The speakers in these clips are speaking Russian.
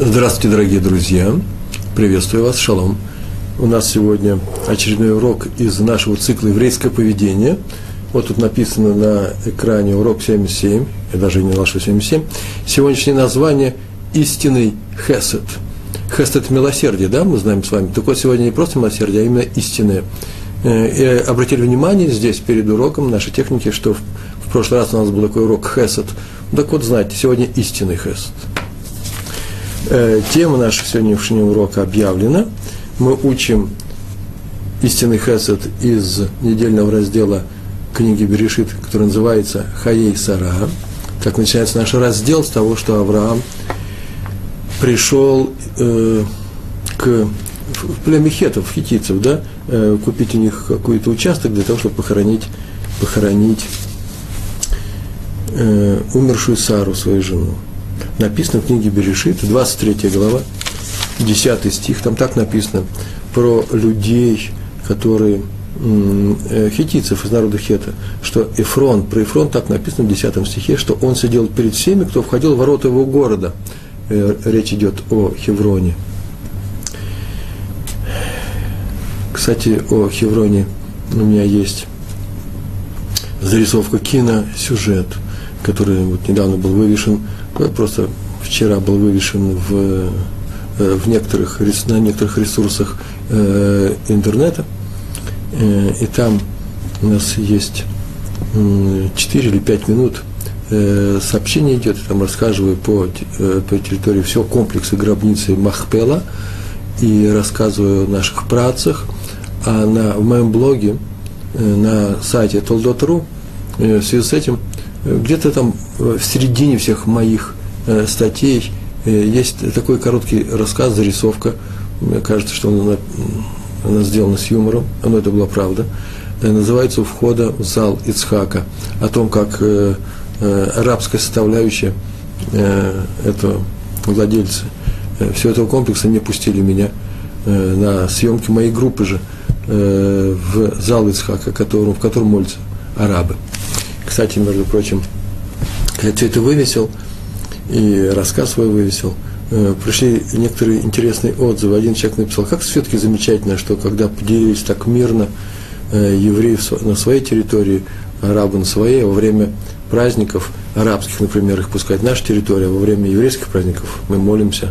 Здравствуйте, дорогие друзья! Приветствую вас, шалом! У нас сегодня очередной урок из нашего цикла «Еврейское поведение». Вот тут написано на экране урок 77, я даже не нашу 77. Сегодняшнее название «Истинный хесед». Хесед – милосердие, да, мы знаем с вами. Так сегодня не просто милосердие, а именно истинное. Э, и обратили внимание здесь, перед уроком нашей техники, что в прошлый раз у нас был такой урок хесед. Так вот, знаете, сегодня истинный хесед. Э, тема нашего сегодняшнего урока объявлена. Мы учим истинный хесед из недельного раздела книги Берешит, который называется Хаей Сара. Так начинается наш раздел с того, что Авраам пришел э, к племя хетов, хитийцев, да, э, купить у них какой-то участок для того, чтобы похоронить, похоронить э, умершую Сару, свою жену написано в книге Берешит, 23 глава, 10 стих, там так написано про людей, которые э, хитийцев из народа Хета, что Эфрон, про Эфрон так написано в 10 стихе, что он сидел перед всеми, кто входил в ворота его города. Э, речь идет о Хевроне. Кстати, о Хевроне у меня есть зарисовка киносюжет, который вот недавно был вывешен просто вчера был вывешен в, э, в некоторых, на некоторых ресурсах э, интернета, э, и там у нас есть 4 или 5 минут сообщение идет, я там рассказываю по, по территории всего комплекса гробницы Махпела и рассказываю о наших працах, а на, в моем блоге на сайте Толдот.ру в связи с этим где-то там в середине всех моих э, статей э, есть такой короткий рассказ, зарисовка. Мне кажется, что она, она сделана с юмором, но это была правда. Э, называется «У входа в зал Ицхака». О том, как арабская составляющая, это владельцы всего этого комплекса не пустили меня на съемки моей группы же в зал Ицхака, в котором молятся арабы. Кстати, между прочим, я все это вывесил, и рассказ свой вывесил, э, пришли некоторые интересные отзывы. Один человек написал, как все-таки замечательно, что когда поделились так мирно э, евреи на своей территории, арабы на своей, а во время праздников арабских, например, их пускать наша территория, а во время еврейских праздников мы молимся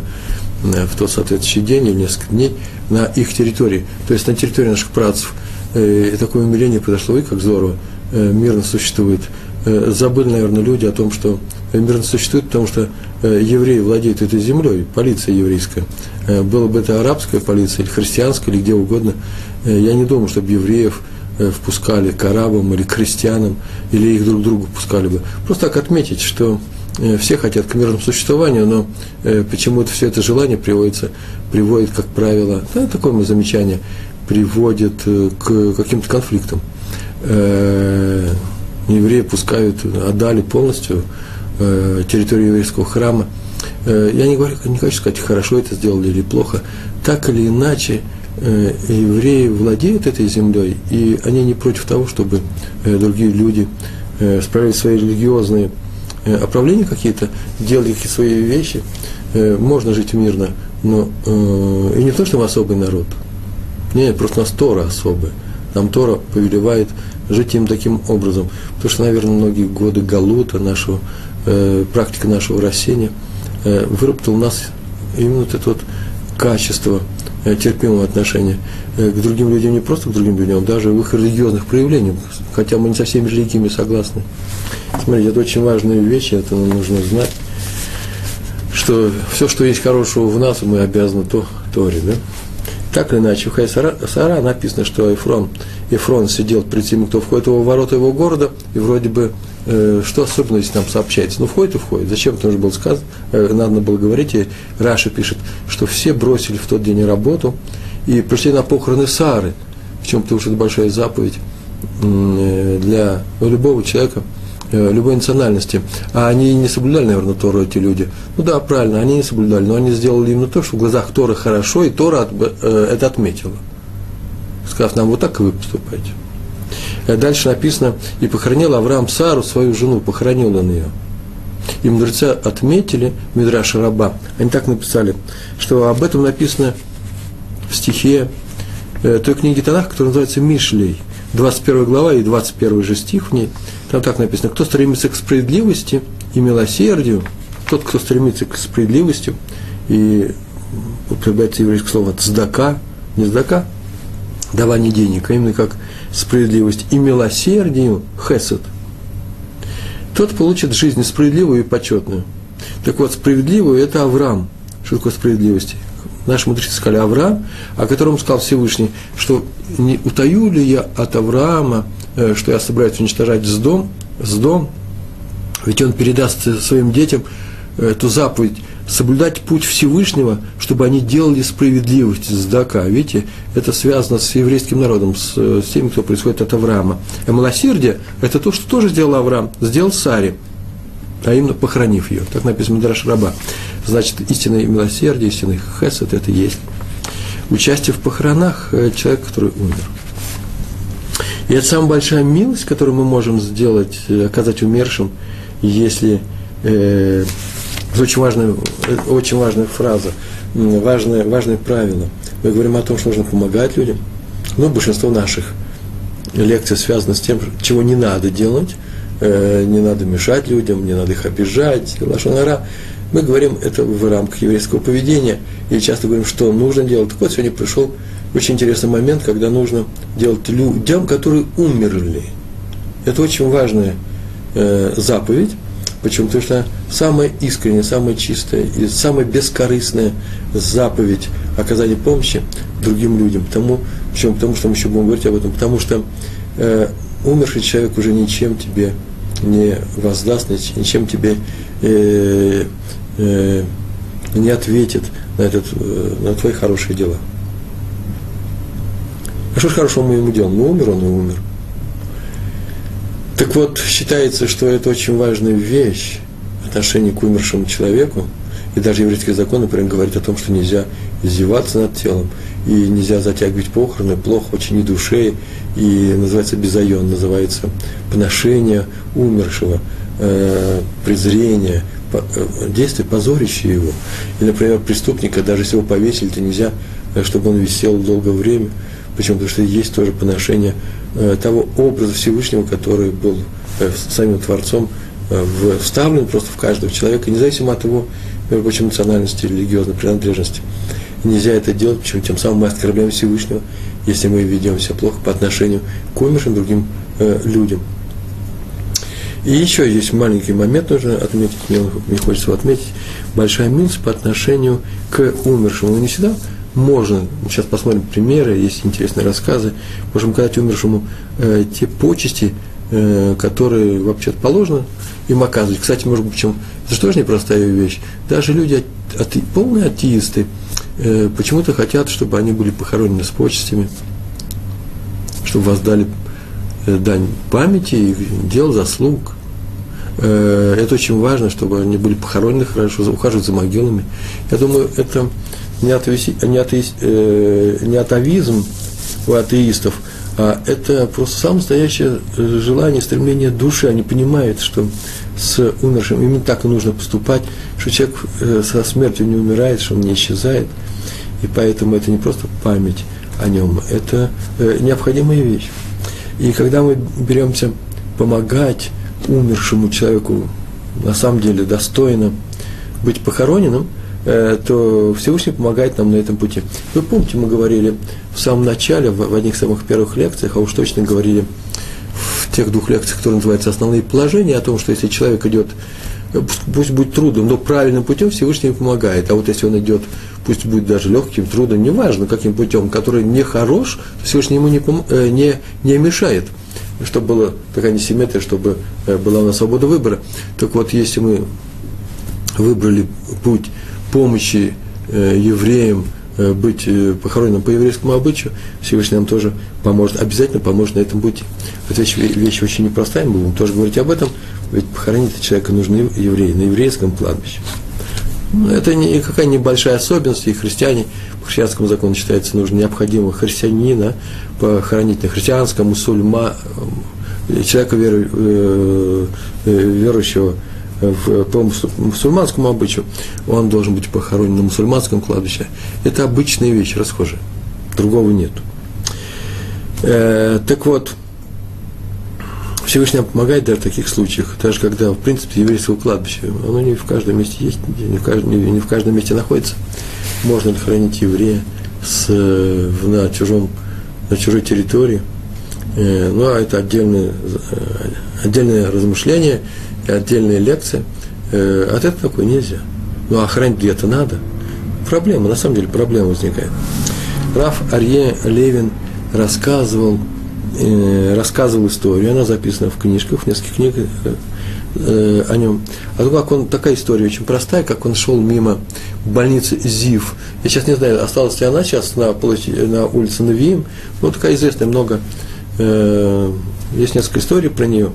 э, в тот соответствующий день или несколько дней на их территории, то есть на территории наших працев. И такое умиление произошло, и как здорово, мирно существует Э, забыли, наверное, люди о том, что мир существует, потому что э, евреи владеют этой землей, полиция еврейская. Э, было бы это арабская полиция или христианская, или где угодно, я не думаю, чтобы евреев впускали к арабам или к крестьянам, или их друг другу пускали бы. Просто так отметить, что все хотят к мирному существованию, но почему-то все это желание приводится, приводит, как правило, да, такое мое замечание, приводит к каким-то конфликтам евреи пускают, отдали полностью э, территорию еврейского храма. Э, я не, говорю, не хочу сказать, хорошо это сделали или плохо. Так или иначе, э, евреи владеют этой землей, и они не против того, чтобы э, другие люди э, справили свои религиозные э, оправления какие-то, делали какие-то свои вещи. Э, можно жить мирно, но э, и не то, что мы особый народ. Нет, просто у нас Тора особая. Нам Тора повелевает жить им таким образом. Потому что, наверное, многие годы галута, нашего, э, практика нашего растения э, выработал у нас именно вот это вот качество э, терпимого отношения э, к другим людям, не просто к другим людям, а даже в их религиозных проявлениях, хотя мы не со всеми религиями согласны. Смотрите, это очень важная вещь, это нужно знать, что все, что есть хорошего в нас, мы обязаны то, Торе, да? Так или иначе, в Хай Сара, Сара написано, что Ефрон, Ефрон сидел перед теми, кто входит в ворота его города, и вроде бы, э, что особенно здесь нам сообщается? Ну, входит и входит. Зачем это нужно было сказать? Э, надо было говорить, и Раша пишет, что все бросили в тот день работу и пришли на похороны Сары, в чем-то уж это большая заповедь э, для любого человека – любой национальности, а они не соблюдали, наверное, Тору эти люди. Ну да, правильно, они не соблюдали, но они сделали именно то, что в глазах Тора хорошо, и Тора э, это отметила. Сказав нам, вот так вы поступаете. Э, дальше написано, и похоронил Авраам Сару, свою жену, похоронил он ее. И мудрецы отметили, Мидраш Раба, они так написали, что об этом написано в стихе э, той книги Танах, которая называется Мишлей, 21 глава и 21 же стих в ней, там так написано, кто стремится к справедливости и милосердию, тот, кто стремится к справедливости, и употребляется еврейское слово «цдака», не «цдака», давание денег, а именно как справедливость и милосердию, хесед, тот получит жизнь справедливую и почетную. Так вот, справедливую – это Авраам. Что такое справедливость? Наши мудрецы сказали Авраам, о котором сказал Всевышний, что не утаю ли я от Авраама, что я собираюсь уничтожать с дом, с дом, ведь он передаст своим детям эту заповедь соблюдать путь Всевышнего, чтобы они делали справедливость, сдака. Видите, это связано с еврейским народом, с, с теми, кто происходит от Авраама. А милосердие – это то, что тоже сделал Авраам, сделал Саре, а именно похоронив ее. Так написано Драш Раба. Значит, истинное милосердие, истинный хесед – это есть участие в похоронах э, человека, который умер. И это самая большая милость, которую мы можем сделать, э, оказать умершим, если э, это очень важная, очень важная фраза, важное, важное правило. Мы говорим о том, что нужно помогать людям. Но большинство наших лекций связано с тем, чего не надо делать, э, не надо мешать людям, не надо их обижать, лошонара. Мы говорим это в рамках еврейского поведения и часто говорим, что нужно делать. Так вот, сегодня пришел очень интересный момент, когда нужно делать людям, которые умерли. Это очень важная э, заповедь, Почему? Потому что самая искренняя, самая чистая и самая бескорыстная заповедь оказания помощи другим людям. Потому, почему? Потому что мы еще будем говорить об этом. Потому что э, умерший человек уже ничем тебе не воздаст, ничем тебе э, э, не ответит на, этот, э, на твои хорошие дела. А что ж хорошего мы ему делаем? Ну, умер он и умер. Так вот, считается, что это очень важная вещь отношение к умершему человеку. И даже еврейский закон, например, говорит о том, что нельзя издеваться над телом, и нельзя затягивать похороны, плохо очень и душе, и называется безайон, называется поношение умершего, э, презрение, по, э, действие, позорящее его. И, например, преступника, даже если его повесили, то нельзя, э, чтобы он висел долгое время. Почему? Потому что есть тоже поношение Э, того образа Всевышнего, который был э, самим Творцом э, вставлен просто в каждого человека, независимо от его, между прочим, национальности, религиозной принадлежности. нельзя это делать, почему тем самым мы оскорбляем Всевышнего, если мы ведем себя плохо по отношению к умершим другим людям. И еще есть маленький момент, нужно отметить, мне, мне хочется его отметить, большая милость по отношению к умершему. Но не всегда можно, сейчас посмотрим примеры, есть интересные рассказы, можем сказать умершему э, те почести, э, которые вообще положено им оказывать. Кстати, может быть, почему? Это же тоже непростая вещь. Даже люди, ате, полные атеисты, э, почему-то хотят, чтобы они были похоронены с почестями, чтобы воздали э, дань памяти и дел заслуг. Э, это очень важно, чтобы они были похоронены хорошо, ухаживать за могилами. Я думаю, это не, атеиз, не, атеиз, э, не атовизм у атеистов, а это просто самое настоящее э, желание, стремление души. Они понимают, что с умершим именно так и нужно поступать, что человек э, со смертью не умирает, что он не исчезает. И поэтому это не просто память о нем, это необходимая вещь. И когда мы беремся помогать умершему человеку, на самом деле достойно быть похороненным – Э, то Всевышний помогает нам на этом пути. Вы помните, мы говорили в самом начале, в одних самых первых лекциях, а уж точно говорили в тех двух лекциях, которые называются «Основные положения», о том, что если человек идет, э, пусть будет трудным, но правильным путем, Всевышний помогает. А вот если он идет, пусть будет даже легким, трудным, неважно каким путем, который не хорош, Всевышний ему не, э, не, не мешает чтобы была такая несимметрия, чтобы была у нас свобода выбора. Так вот, если мы выбрали путь помощи э, евреям э, быть э, похороненным по еврейскому обычаю, Всевышний нам тоже поможет, обязательно поможет на этом пути. Эта вещь, вещь очень непростая, мы будем тоже говорить об этом, ведь похоронить человека нужны евреи на еврейском кладбище. Ну, это никакая небольшая особенность, и христиане по христианскому закону считается нужно необходимо христианина похоронить на христианском, мусульма, человека веру, верующего в, по мусульманскому обычаю, он должен быть похоронен на мусульманском кладбище. Это обычная вещь, расхожая. Другого нет. Э, так вот, Всевышний помогает даже в таких случаях, даже когда, в принципе, еврейского кладбища, оно не в каждом месте есть, не в каждом, не в каждом месте находится. Можно ли хранить еврея с, на, чужом, на чужой территории? Э, ну, а это отдельное, э, отдельное размышление и отдельная лекция. Э, от этого такой нельзя. Ну, а хранить где-то надо. Проблема, на самом деле, проблема возникает. Раф Арье Левин рассказывал э, рассказывал историю, она записана в книжках, в нескольких книгах э, э, о нем. А то, как он, такая история очень простая, как он шел мимо больницы ЗИВ. Я сейчас не знаю, осталась ли она сейчас на, площади, на улице Навиим, но такая известная, много, э, есть несколько историй про нее.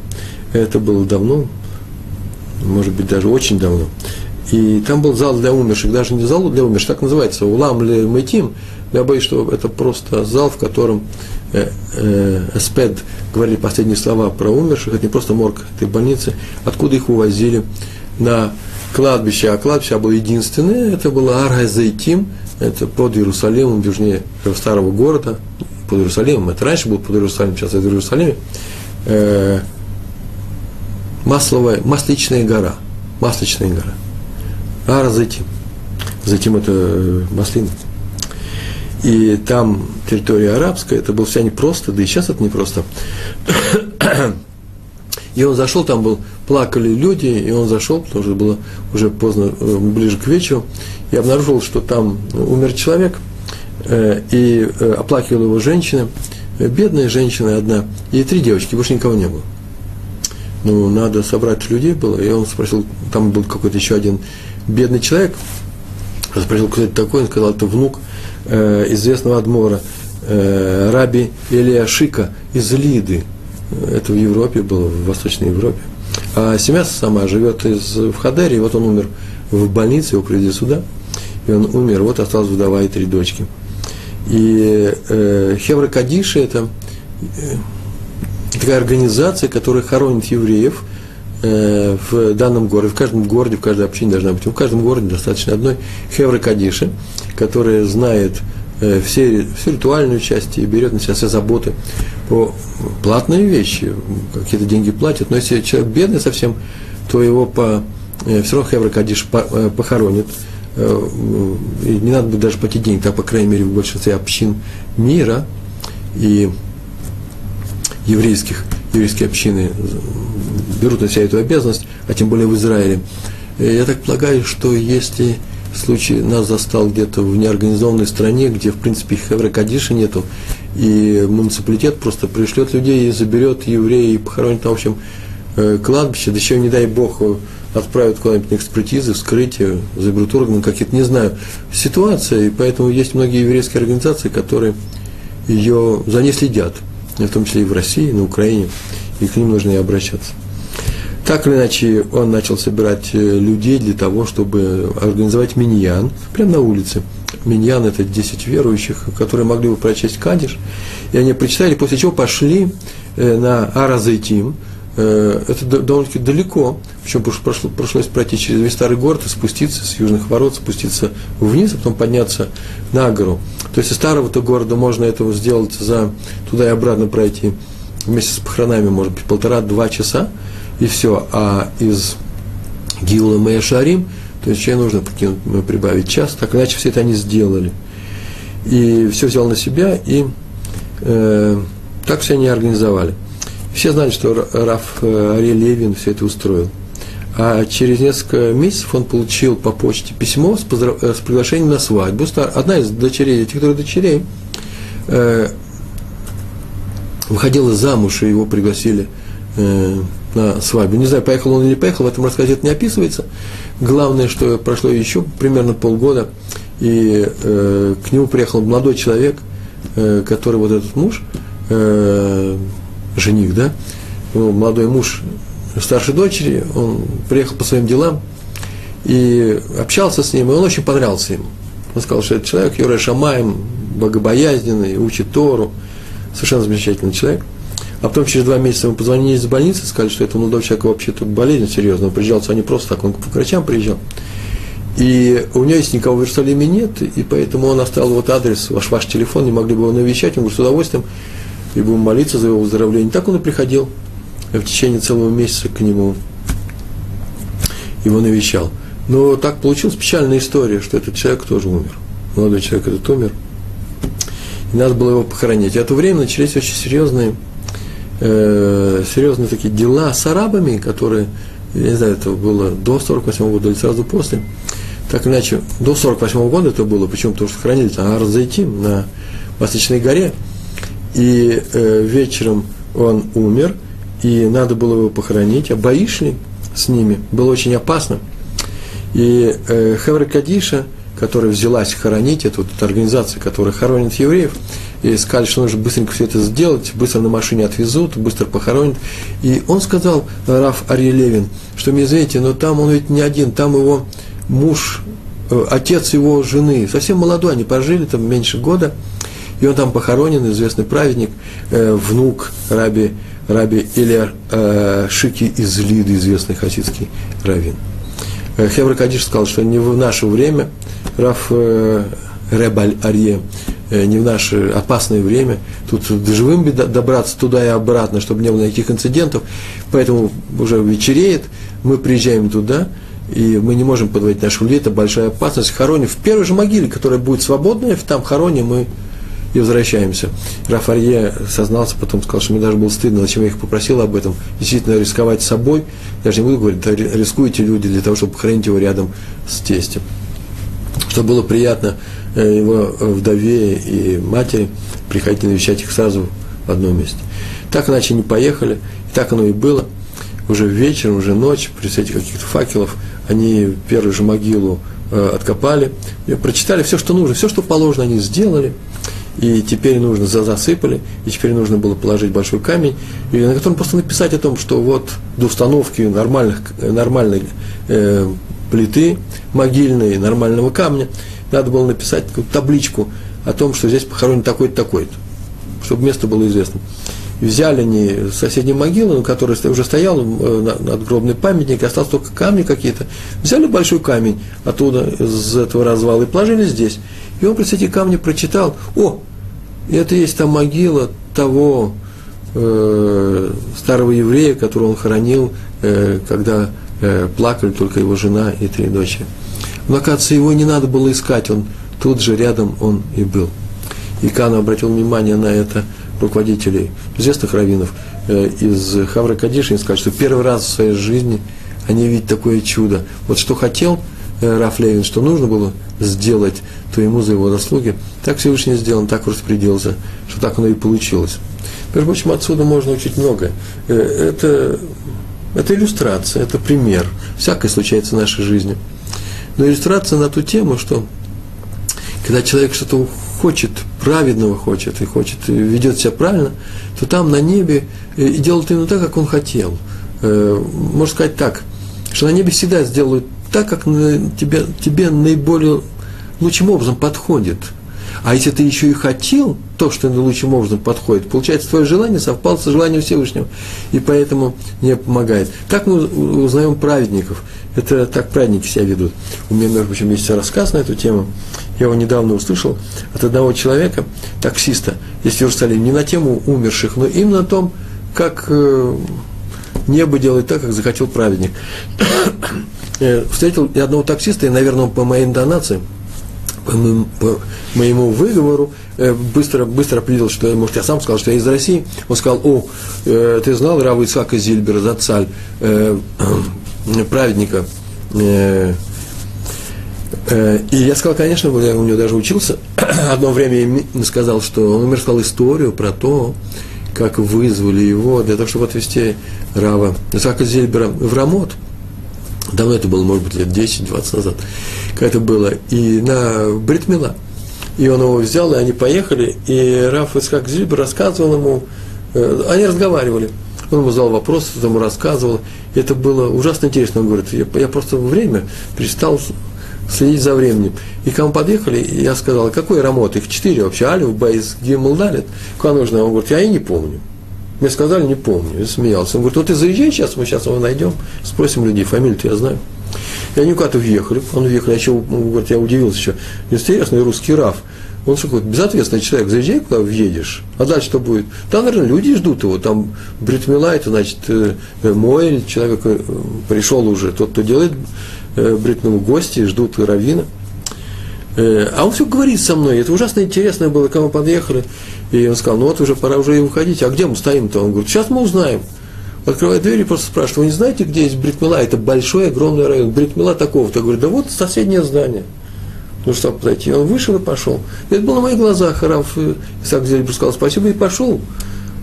Это было давно, может быть, даже очень давно. И там был зал для умерших, даже не зал для умерших, так называется, улам ли майтим. Я боюсь, что это просто зал, в котором Эспед говорили последние слова про умерших, это не просто морг этой больницы, откуда их увозили на кладбище, а кладбище было единственное, это было Арга Зайтим, это под Иерусалимом, южнее старого города, под Иерусалимом, это раньше был под Иерусалимом, сейчас это в Иерусалиме, э, масловая, масличная гора, масличная гора, Ара Зайтим, Зайтим это э, маслина, и там территория арабская, это было вся непросто, да и сейчас это непросто. И он зашел, там был, плакали люди, и он зашел, потому что было уже поздно, э, ближе к вечеру, и обнаружил, что там умер человек, э, и э, оплакивала его женщина, бедная женщина одна, и три девочки, больше никого не было. Ну, надо собрать людей было, и он спросил, там был какой-то еще один бедный человек, спросил, кто это такой, он сказал, это внук э, известного адмора, э, раби Элиашика из Лиды. Это в Европе было, в Восточной Европе. А семья сама живет из, в Хадере, и вот он умер в больнице, его привезли сюда, и он умер, вот осталась вдова и три дочки. И э, Хевра Кадиши – это э, такая организация, которая хоронит евреев э, в данном городе, в каждом городе, в каждой общине должна быть, в каждом городе достаточно одной Хевра Кадиши, которая знает э, все, всю ритуальную часть и берет на себя все заботы по платные вещи, какие-то деньги платят, но если человек бедный совсем, то его по, э, все равно Хевра Кадиш э, похоронит, и не надо будет даже платить деньги, так, по крайней мере, в большинстве общин мира и еврейских, еврейские общины берут на себя эту обязанность, а тем более в Израиле. Я так полагаю, что если случай нас застал где-то в неорганизованной стране, где, в принципе, Хевра Кадиша нету, и муниципалитет просто пришлет людей и заберет евреев и похоронит там, в общем, э, кладбище, да еще, не дай бог, отправят куда-нибудь на экспертизы, вскрытие, заберут органы какие-то, не знаю, ситуация, и поэтому есть многие еврейские организации, которые ее за ней следят, в том числе и в России, и на Украине, и к ним нужно и обращаться. Так или иначе, он начал собирать э, людей для того, чтобы организовать миньян прямо на улице. Миньян – это 10 верующих, которые могли бы прочесть Кадиш. И они прочитали, после чего пошли э, на Аразайтим. Э, это довольно-таки далеко, причем прошло, пришлось пройти через весь старый город и спуститься с южных ворот, спуститься вниз, а потом подняться на гору. То есть из старого-то города можно этого сделать за туда и обратно пройти вместе с похоронами, может быть, полтора-два часа – и все. А из Гилла Мэя Шарим, то есть чей нужно покинуть, прибавить час, так иначе все это они сделали. И все взял на себя, и э, так все они организовали. Все знали, что Раф э, Ариэль Левин все это устроил. А через несколько месяцев он получил по почте письмо с, поздрав... Э, с приглашением на свадьбу. Одна из дочерей, этих трех дочерей, э, выходила замуж, и его пригласили э, на свадьбу. Не знаю, поехал он или не поехал, в этом рассказе это не описывается. Главное, что прошло еще примерно полгода, и э, к нему приехал молодой человек, э, который вот этот муж, э, жених, да, ну, молодой муж старшей дочери, он приехал по своим делам и общался с ним, и он очень понравился ему. Он сказал, что этот человек, Юрий Шамаем, богобоязненный, учит Тору, совершенно замечательный человек. А потом через два месяца мы позвонили из больницы, сказали, что это молодой человек вообще-то болезнь серьезная. Он приезжал сюда не просто так, он к врачам приезжал. И у него есть никого в Иерусалиме нет, и поэтому он оставил вот адрес, ваш, ваш телефон, не могли бы его навещать. Он говорит, с удовольствием, и будем молиться за его выздоровление. Так он и приходил в течение целого месяца к нему, его навещал. Но так получилась печальная история, что этот человек тоже умер. Молодой человек этот умер. И надо было его похоронить. И в это время начались очень серьезные, э, серьезные такие дела с арабами, которые, я не знаю, это было до 48 года или сразу после. Так иначе, до 48 года это было, почему? Потому что хранили там Арзайтим на Восточной горе. И э, вечером он умер, и надо было его похоронить, а бои шли с ними, было очень опасно. И э, Хевра Кадиша, которая взялась хоронить, это вот эта организация, которая хоронит евреев, и сказали, что нужно быстренько все это сделать, быстро на машине отвезут, быстро похоронят. И он сказал, Раф Арье Левин, что, мне извините, но там он ведь не один, там его муж, э, отец его жены, совсем молодой, они пожили там меньше года, и он там похоронен, известный праведник, э, внук раби, раби Илер э, Шики из Лиды, известный хасидский раввин. Э, Хевра Кадиш сказал, что не в наше время, Раф э, Ребаль Арье, не в наше опасное время, тут живым добраться туда и обратно, чтобы не было никаких инцидентов, поэтому уже вечереет, мы приезжаем туда, и мы не можем подводить нашу людей, это большая опасность. Хороним в первой же могиле, которая будет свободная, там хороним мы и возвращаемся. Рафарье сознался, потом сказал, что мне даже было стыдно, зачем я их попросил об этом. Действительно, рисковать собой, я же не буду говорить, рискуете люди для того, чтобы похоронить его рядом с тестем. Чтобы было приятно э, его вдове и матери приходить навещать их сразу в одном месте. Так иначе не поехали, и так оно и было. Уже вечером, уже ночь, при свете каких-то факелов, они первую же могилу э, откопали, прочитали все, что нужно, все, что положено, они сделали – и теперь нужно засыпали, и теперь нужно было положить большой камень, и на котором просто написать о том, что вот до установки нормальных, нормальной э, плиты могильной, нормального камня, надо было написать табличку о том, что здесь похоронен такой-то, такой-то, чтобы место было известно. Взяли они соседней могилы, на которой уже стоял э, надгробный памятник, остался только камни какие-то. Взяли большой камень оттуда, из этого развала, и положили здесь. И он, эти камни прочитал, о, это есть та могила того э, старого еврея, которого он хоронил, э, когда э, плакали только его жена и три дочери. Оказывается, его не надо было искать, он тут же рядом он и был. И Кан обратил внимание на это руководителей известных раввинов э, из Хавра Кадиша, и сказали, что первый раз в своей жизни они видят такое чудо. Вот что хотел э, Раф Левин, что нужно было сделать, то ему за его заслуги. Так Всевышний сделан, так распорядился, что так оно и получилось. Между прочим, отсюда можно учить многое. Э, это, это иллюстрация, это пример. Всякое случается в нашей жизни. Но иллюстрация на ту тему, что когда человек что-то хочет, праведного хочет, и хочет, и ведет себя правильно, то там на небе э, и делают именно так, как он хотел. Э, можно сказать так, что на небе всегда сделают так, как тебе, тебе наиболее лучшим образом подходит. А если ты еще и хотел то, что лучшим образом подходит, получается, твое желание совпало со желанием Всевышнего, и поэтому не помогает. Так мы узнаем праведников. Это так праведники себя ведут. У меня, между прочим, есть рассказ на эту тему. Я его недавно услышал от одного человека, таксиста, есть в Иерусалиме, не на тему умерших, но именно о том, как э, небо делает так, как захотел праведник. Э, встретил одного таксиста, и, наверное, по моей интонации – по моему, по моему выговору э, быстро, быстро определил, что, может, я сам сказал, что я из России. Он сказал, о, э, ты знал Рава Ицхака Зильбера, Зацаль, э, праведника. И я сказал, конечно, я у него даже учился. Одно время я сказал, что он умер, сказал историю про то, как вызвали его для того, чтобы отвезти Рава Ицхака Зильбера в Рамот – Давно это было, может быть, лет 10-20 назад, как это было, и на Бритмила. И он его взял, и они поехали, и Раф Исхак Зильбер рассказывал ему, э, они разговаривали. Он ему задал вопрос, ему рассказывал. И это было ужасно интересно. Он говорит, я, я просто время перестал следить за временем. И к нам подъехали, я сказал, какой рамот? Их четыре вообще, Алиф, Бейс, Гимл, Далит. Куда нужно? Он говорит, я и не помню. Мне сказали, не помню, я смеялся. Он говорит, вот ты заезжай сейчас, мы сейчас его найдем, спросим людей, фамилию-то я знаю. И они куда-то въехали, он въехал, я, еще, говорит, я удивился еще, интересный русский раф. Он что, какой-то безответственный человек, заезжай, куда въедешь, а дальше что будет? Там, наверное, люди ждут его, там бритмила, это значит, э, э Моэль, человек э, пришел уже, тот, кто делает бритмилу, гости ждут равина. Э, а он все говорит со мной, это ужасно интересно было, когда мы подъехали, и он сказал, ну вот уже пора уже и уходить, а где мы стоим-то? Он говорит, сейчас мы узнаем. Открывает дверь и просто спрашивает, вы не знаете, где есть Бритмила? Это большой, огромный район. Бритмила такого-то. Я говорю, да вот соседнее здание. Ну, чтобы подойти. Он вышел и пошел. И это было на моих глазах. Раф Исаак Зельбер сказал спасибо и пошел.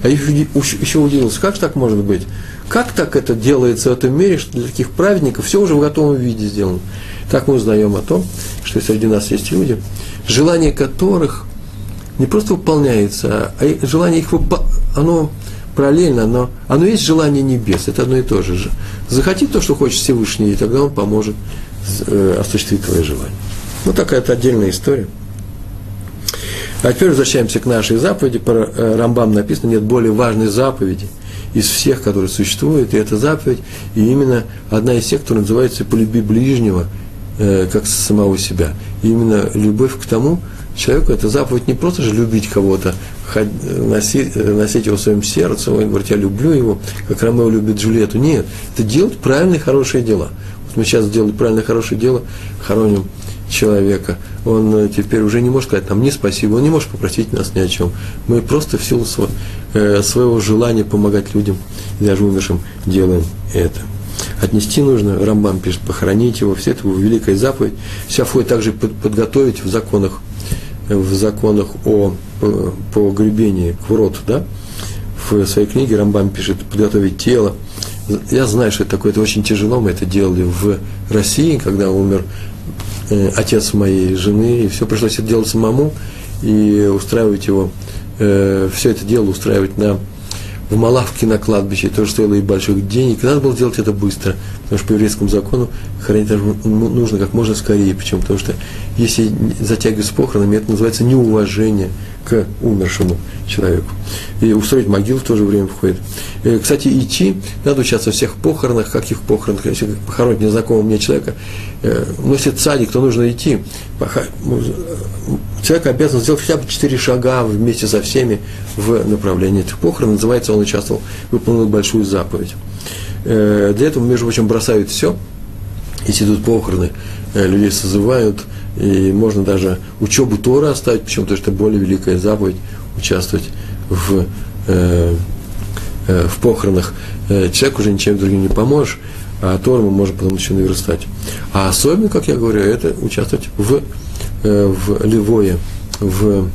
А еще удивился, как так может быть? Как так это делается в этом мире, что для таких праведников все уже в готовом виде сделано? Так мы узнаем о том, что среди нас есть люди, желание которых не просто выполняется, а желание их выпол... оно параллельно, но оно есть желание небес, это одно и то же. Захоти то, что хочет Всевышний, и тогда он поможет э, осуществить твое желание. Ну, такая это отдельная история. А теперь возвращаемся к нашей заповеди. Про э, Рамбам написано, нет более важной заповеди из всех, которые существуют, и это заповедь, и именно одна из тех, которая называется «полюби ближнего, э, как самого себя». И именно любовь к тому человеку, это заповедь не просто же любить кого-то, носить, носить его в своем сердце, он я люблю его, как Ромео любит Джульетту. Нет, это делать правильные, хорошие дела. Вот мы сейчас сделали правильное, хорошее дело, хороним человека, он э, теперь уже не может сказать нам не спасибо, он не может попросить нас ни о чем. Мы просто в силу своего, э, своего желания помогать людям, даже умершим, делаем это. Отнести нужно, Рамбам пишет, похоронить его, все это великая заповедь. Вся входит также подготовить в законах, в законах о по, по гребении, кврот, да, в своей книге Рамбам пишет подготовить тело. Я знаю, что это такое, это очень тяжело, мы это делали в России, когда умер э, отец моей жены, и все пришлось это делать самому, и устраивать его, э, все это дело устраивать на в Малавке на кладбище, тоже стоило и больших денег. Надо было делать это быстро, потому что по еврейскому закону хоронить нужно как можно скорее. Почему? Потому что если затягивать с похоронами, это называется неуважение к умершему человеку. И устроить могилу в то же время входит. И, кстати, идти, надо участвовать во всех похоронах, каких похоронах, если похоронить незнакомого мне человека, э, ну, если это садик, то нужно идти. Ну, человек обязан сделать хотя бы четыре шага вместе со всеми в направлении этих похорон. Называется, он участвовал, выполнил большую заповедь. Э, для этого, между прочим, бросают все, если идут похороны, э, людей созывают, и можно даже учебу Тора оставить, почему? Потому что это более великая заповедь участвовать в, э, в похоронах. Человек уже ничем другим не поможешь, а Тору мы можем потом еще наверстать. А особенно, как я говорю, это участвовать в, в Ливое, в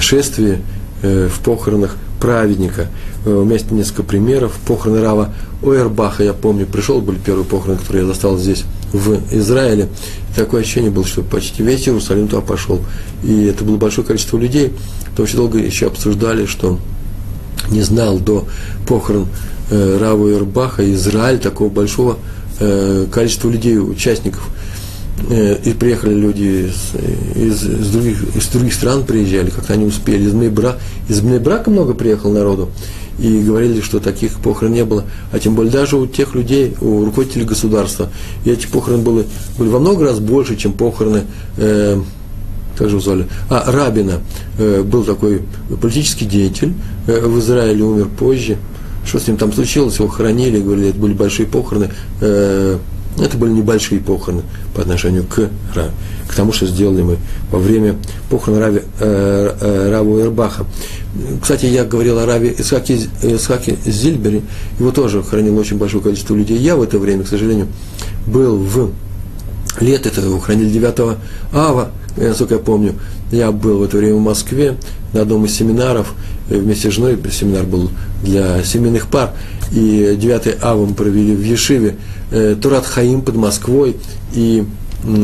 шествии, в похоронах праведника. Э, у меня есть несколько примеров. Похороны Рава Ойербаха, я помню, пришел, были первые похороны, которые я застал здесь, в Израиле. И такое ощущение было, что почти весь Иерусалим туда пошел. И это было большое количество людей. То очень долго еще обсуждали, что не знал до похорон э, Рава Ойербаха Израиль такого большого э, количества людей, участников – и приехали люди из, из, из, других, из других стран, приезжали, как-то они успели, из Бнебра, из Бнебрака много приехало народу, и говорили, что таких похорон не было, а тем более даже у тех людей, у руководителей государства, и эти похороны были, были во много раз больше, чем похороны, э, как же звали, а, Рабина, э, был такой политический деятель, э, в Израиле умер позже, что с ним там случилось, его хоронили, говорили, это были большие похороны, э, это были небольшие похороны по отношению к, к тому, что сделали мы во время похорон Рави, э, э, Раву Ирбаха. Кстати, я говорил о Раве Исхаке, Исхаке Зильбере, его тоже хранило очень большое количество людей. Я в это время, к сожалению, был в лет, это его хранили 9 ава, насколько я помню, я был в это время в Москве на одном из семинаров, вместе с женой, семинар был для семейных пар, и 9 ава мы провели в Ешиве, э, Турат Хаим под Москвой, и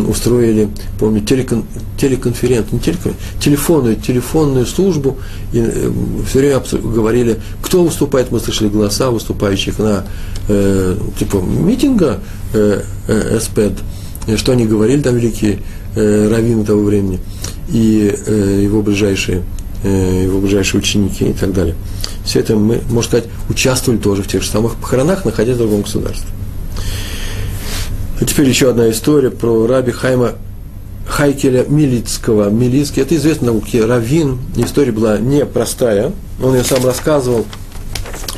устроили, помню, телекон, телеконференцию, не телекон, телефонную, телефонную службу, и э, все время говорили, кто выступает, мы слышали голоса выступающих на, э, типа, митинга э, э, СПЭД, что они говорили там великие э, раввины того времени, и э, его ближайшие э, его ближайшие ученики и так далее. Все это мы, можно сказать, участвовали тоже в тех же самых похоронах, находясь в другом государстве. А теперь еще одна история про раби Хайма Хайкеля Милицкого. Милицкий, это известный науке раввин. История была непростая. Он ее сам рассказывал.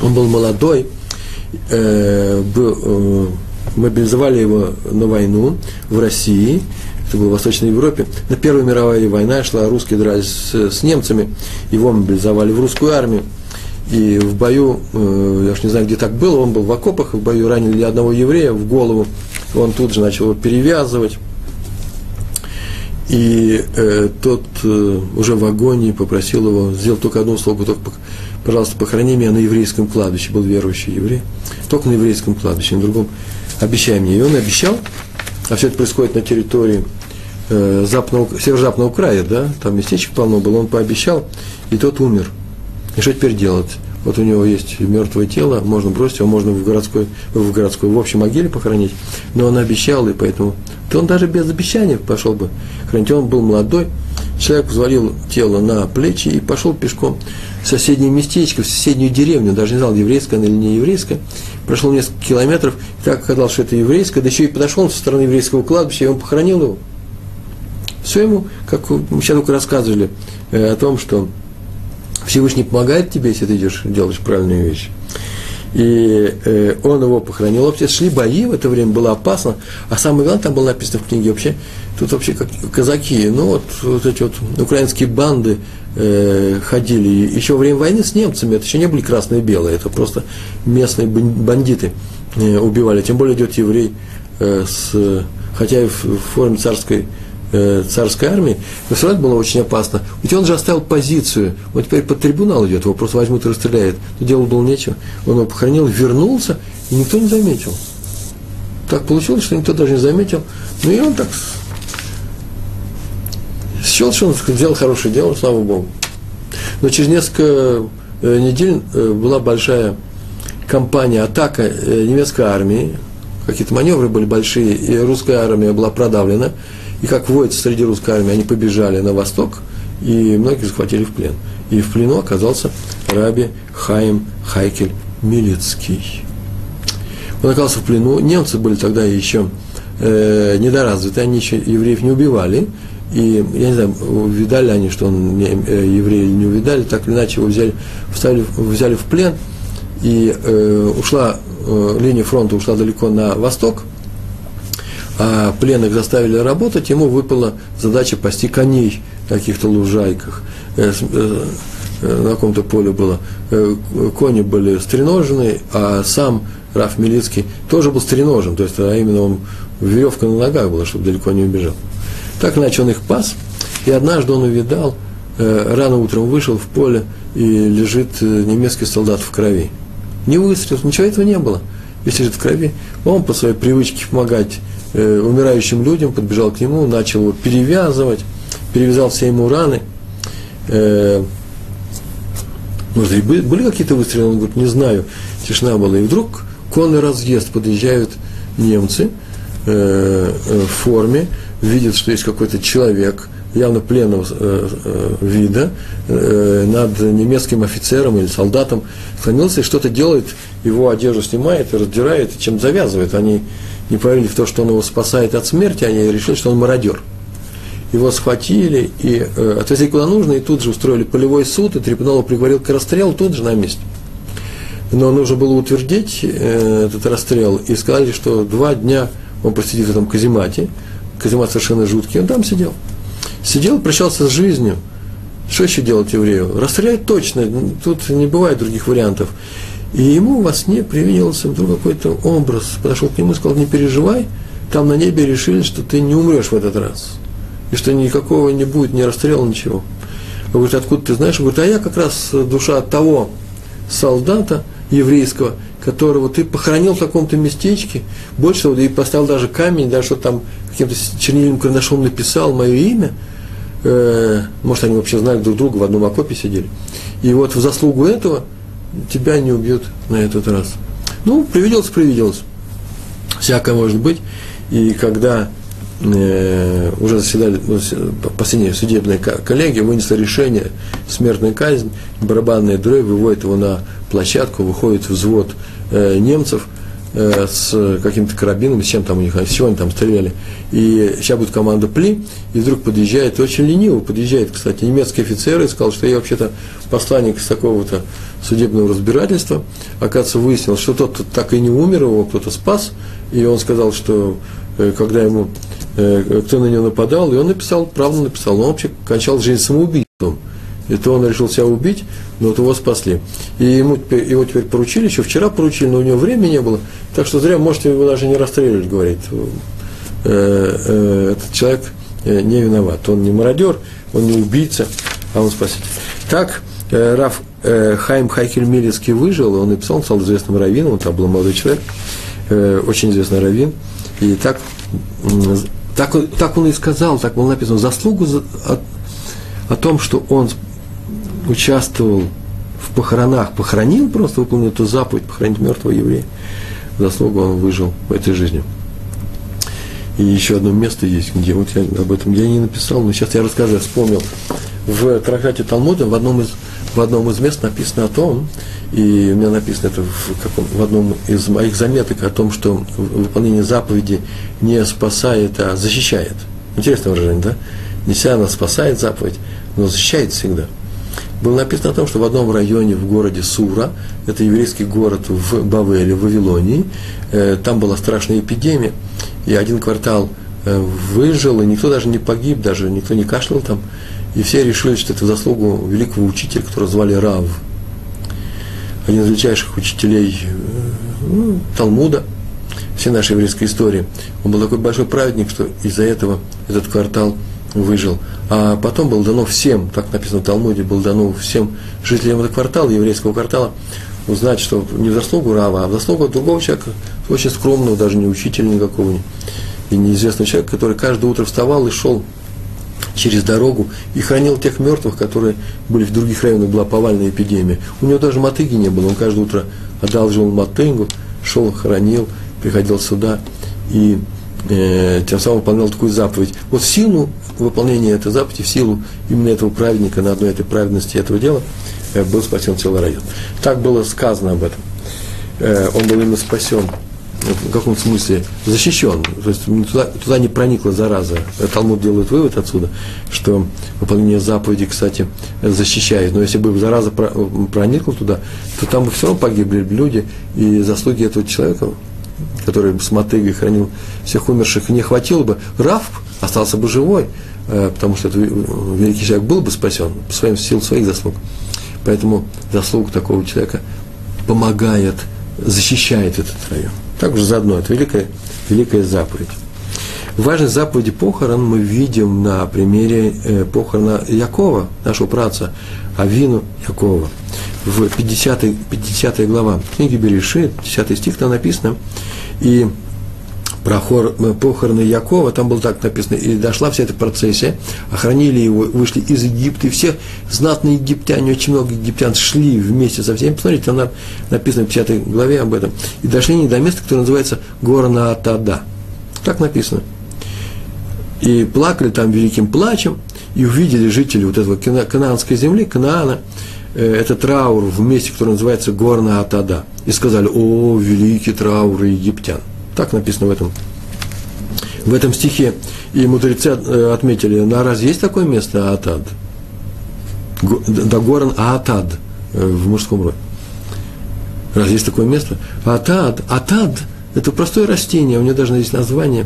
Он был молодой, э, был, э, мобилизовали его на войну в России, это было в Восточной Европе. На Первая мировая война шла, русские дрались с, с немцами, его мобилизовали в русскую армию. И в бою, э, я уж не знаю, где так было, он был в окопах, в бою ранили одного еврея в голову, он тут же начал его перевязывать. И э, тот э, уже в агонии попросил его сделать только одно слово, только, пожалуйста, похорони меня на еврейском кладбище, был верующий еврей, только на еврейском кладбище, на другом, обещай мне. И он обещал, а все это происходит на территории э, западного, северо-западного края, да, там местечек полно было, он пообещал, и тот умер. И что теперь делать? Вот у него есть мертвое тело, можно бросить его, можно в городской, в городской, в общей могиле похоронить. Но он обещал, и поэтому, то он даже без обещания пошел бы хранить. Он был молодой, человек взвалил тело на плечи и пошел пешком в соседнее местечко, в соседнюю деревню, даже не знал, еврейская она или не еврейская, прошел несколько километров, и так оказалось, что это еврейская, да еще и подошел со стороны еврейского кладбища, и он похоронил его. Все как мы сейчас только рассказывали э, о том, что Всевышний помогает тебе, если ты идешь, делаешь правильные вещи. И э, он его похоронил. Вообще шли бои в это время, было опасно. А самое главное, там было написано в книге вообще, тут вообще как казаки, ну вот, вот эти вот украинские банды э, ходили. Еще во время войны с немцами, это еще не были красные и белые, это просто местные бандиты э, убивали. Тем более идет еврей э, с, хотя и в форме царской Э, царской армии, равно было очень опасно. Ведь он же оставил позицию, он теперь под трибунал идет, его просто возьмут и расстреляют. Но делать было нечего. Он его похоронил, вернулся, и никто не заметил. Так получилось, что никто даже не заметил. Ну и он так счел, что он сделал хорошее дело, слава Богу. Но через несколько э, недель э, была большая кампания, атака немецкой армии, какие-то маневры были большие, и русская армия была продавлена – и как воится среди русской армии, они побежали на восток, и многих захватили в плен. И в плену оказался раби Хаим Хайкель Милецкий. Он оказался в плену. Немцы были тогда еще э, недоразвиты, они еще евреев не убивали. И я не знаю, увидали они, что он не, э, еврей или не увидали, так или иначе его взяли, вставили, взяли в плен, и э, ушла, э, линия фронта ушла далеко на восток – а пленных заставили работать, ему выпала задача пасти коней в каких-то лужайках. Э, э, э, на каком-то поле было. Кони были стреножены, а сам Раф Милицкий тоже был стреножен, то есть, а именно он веревка на ногах была, чтобы далеко не убежал. Так иначе он их пас, и однажды он увидал, рано утром вышел в поле, и лежит немецкий солдат в крови. Не выстрел, ничего этого не было. Весь лежит в крови. Он по своей привычке помогать э, умирающим людям, подбежал к нему, начал его перевязывать, перевязал все ему раны. Может, были какие-то выстрелы? Он говорит, не знаю, тишина была. И вдруг конный разъезд подъезжают немцы э, в форме, видят, что есть какой-то человек, явно пленного вида, над немецким офицером или солдатом склонился и что-то делает, его одежду снимает раздирает, чем завязывает. Они не поверили в то, что он его спасает от смерти, они решили, что он мародер. Его схватили и э, отвезли куда нужно, и тут же устроили полевой суд, и трибунал приговорил к расстрелу тут же на месте. Но нужно было утвердить э, этот расстрел, и сказали, что два дня он просидит в этом каземате, каземат совершенно жуткий, он там сидел. Сидел, прощался с жизнью. Что еще делать еврею? Расстрелять точно, тут не бывает других вариантов. И ему во сне привиделся вдруг какой-то образ. Подошел к нему и сказал, не переживай, там на небе решили, что ты не умрешь в этот раз. И что никакого не будет, не расстрела, ничего. Он говорит, откуда ты знаешь? Он говорит, а я как раз душа того солдата еврейского, которого ты похоронил в каком-то местечке, больше того, и поставил даже камень, даже что там каким-то чернильным карандашом написал мое имя. Э, может, они вообще знали друг друга, в одном окопе сидели. И вот в заслугу этого – тебя не убьют на этот раз. Ну, привиделось, привиделось. Всякое может быть. И когда э, уже заседали, ну, последняя судебная коллегия вынесла решение, смертная казнь, барабанные дробь, выводит его на площадку, выходит взвод э, немцев э, с каким-то карабином, с чем там у них, всего они там стреляли. И сейчас будет команда Пли, и вдруг подъезжает, очень лениво подъезжает, кстати, немецкий офицер и сказал, что я вообще-то посланник с такого-то судебного разбирательства. Оказывается, выяснилось, что тот так и не умер, его кто-то спас, и он сказал, что э, когда ему э, кто на него нападал, и он написал, правду написал, он вообще кончал жизнь самоубийством. И то он решил себя убить, но вот его спасли. И ему, его теперь поручили, еще вчера поручили, но у него времени не было. Так что зря можете его даже не расстреливать, говорит. Э, этот человек не виноват. Он не мародер, он не убийца, а он спаситель. Так, Раф Хайм Хайкель Милецкий выжил, он написал, он стал известным раввином, он там был молодой человек – э, очень известный раввин, и так, так, так он и сказал, так было написано, заслугу за, о, о том, что он участвовал в похоронах, похоронил просто, выполнил эту заповедь, похоронить мертвого еврея, заслугу он выжил в этой жизни. И еще одно место есть, где вот я об этом я не написал, но сейчас я расскажу, я вспомнил. В трактате Талмуда в одном из, в одном из мест написано о том, и у меня написано это в, каком, в одном из моих заметок о том, что выполнение заповеди не спасает, а защищает. Интересное выражение, да? Нельзя она спасает заповедь, но защищает всегда. Было написано о том, что в одном районе в городе Сура, это еврейский город в Бавеле, в Вавилонии, э, там была страшная эпидемия, и один квартал э, выжил, и никто даже не погиб, даже никто не кашлял там, и все решили, что это заслугу великого учителя, которого звали Рав, один из величайших учителей э, ну, Талмуда, всей нашей еврейской истории. Он был такой большой праведник, что из-за этого этот квартал выжил. А потом было дано всем, так написано в Талмуде, было дано всем жителям этого квартала, еврейского квартала, узнать, что не в заслугу Рава, а в заслугу другого человека, очень скромного, даже не учителя никакого, и неизвестного человека, который каждое утро вставал и шел через дорогу и хранил тех мертвых, которые были в других районах, была повальная эпидемия. У него даже мотыги не было, он каждое утро одалживал мотыгу, шел, хранил, приходил сюда и э, тем самым выполнял такую заповедь. Вот в силу выполнения этой заповеди, в силу именно этого праведника, на одной этой праведности этого дела, э, был спасен целый район. Так было сказано об этом. Э, он был именно спасен в каком смысле защищен, то есть туда, туда не проникла зараза. Талмуд делает вывод отсюда, что выполнение заповеди, кстати, защищает. Но если бы зараза проникла туда, то там бы все равно погибли люди, и заслуги этого человека, который с мотыгой хранил всех умерших, не хватило бы. Раф остался бы живой, э, потому что этот великий человек был бы спасен по своим сил своих заслуг. Поэтому заслуг такого человека помогает, защищает этот район. Также заодно, это великая, великая заповедь. Важность заповеди похорон мы видим на примере э, похорона Якова, нашего праца, Авину Якова. В 50, 50 глава книги Берешит, 10 стих там написано, и про хор, э, похороны Якова, там было так написано, и дошла вся эта процессия, охранили его, вышли из Египта, и все знатные египтяне, очень много египтян шли вместе со всеми, посмотрите, там написано в 50 главе об этом, и дошли они до места, которое называется Гора Атада. Так написано. И плакали там великим плачем, и увидели жители вот этого канаанской земли, Канаана, этот траур в месте, которое называется Горна Атада. И сказали, о, великий траур египтян. Так написано в этом, в этом стихе. И мудрецы э, отметили, на раз есть такое место Атад? Дагоран Атад э, в мужском роде. Раз есть такое место? Атад, Атад – это простое растение, у него даже есть название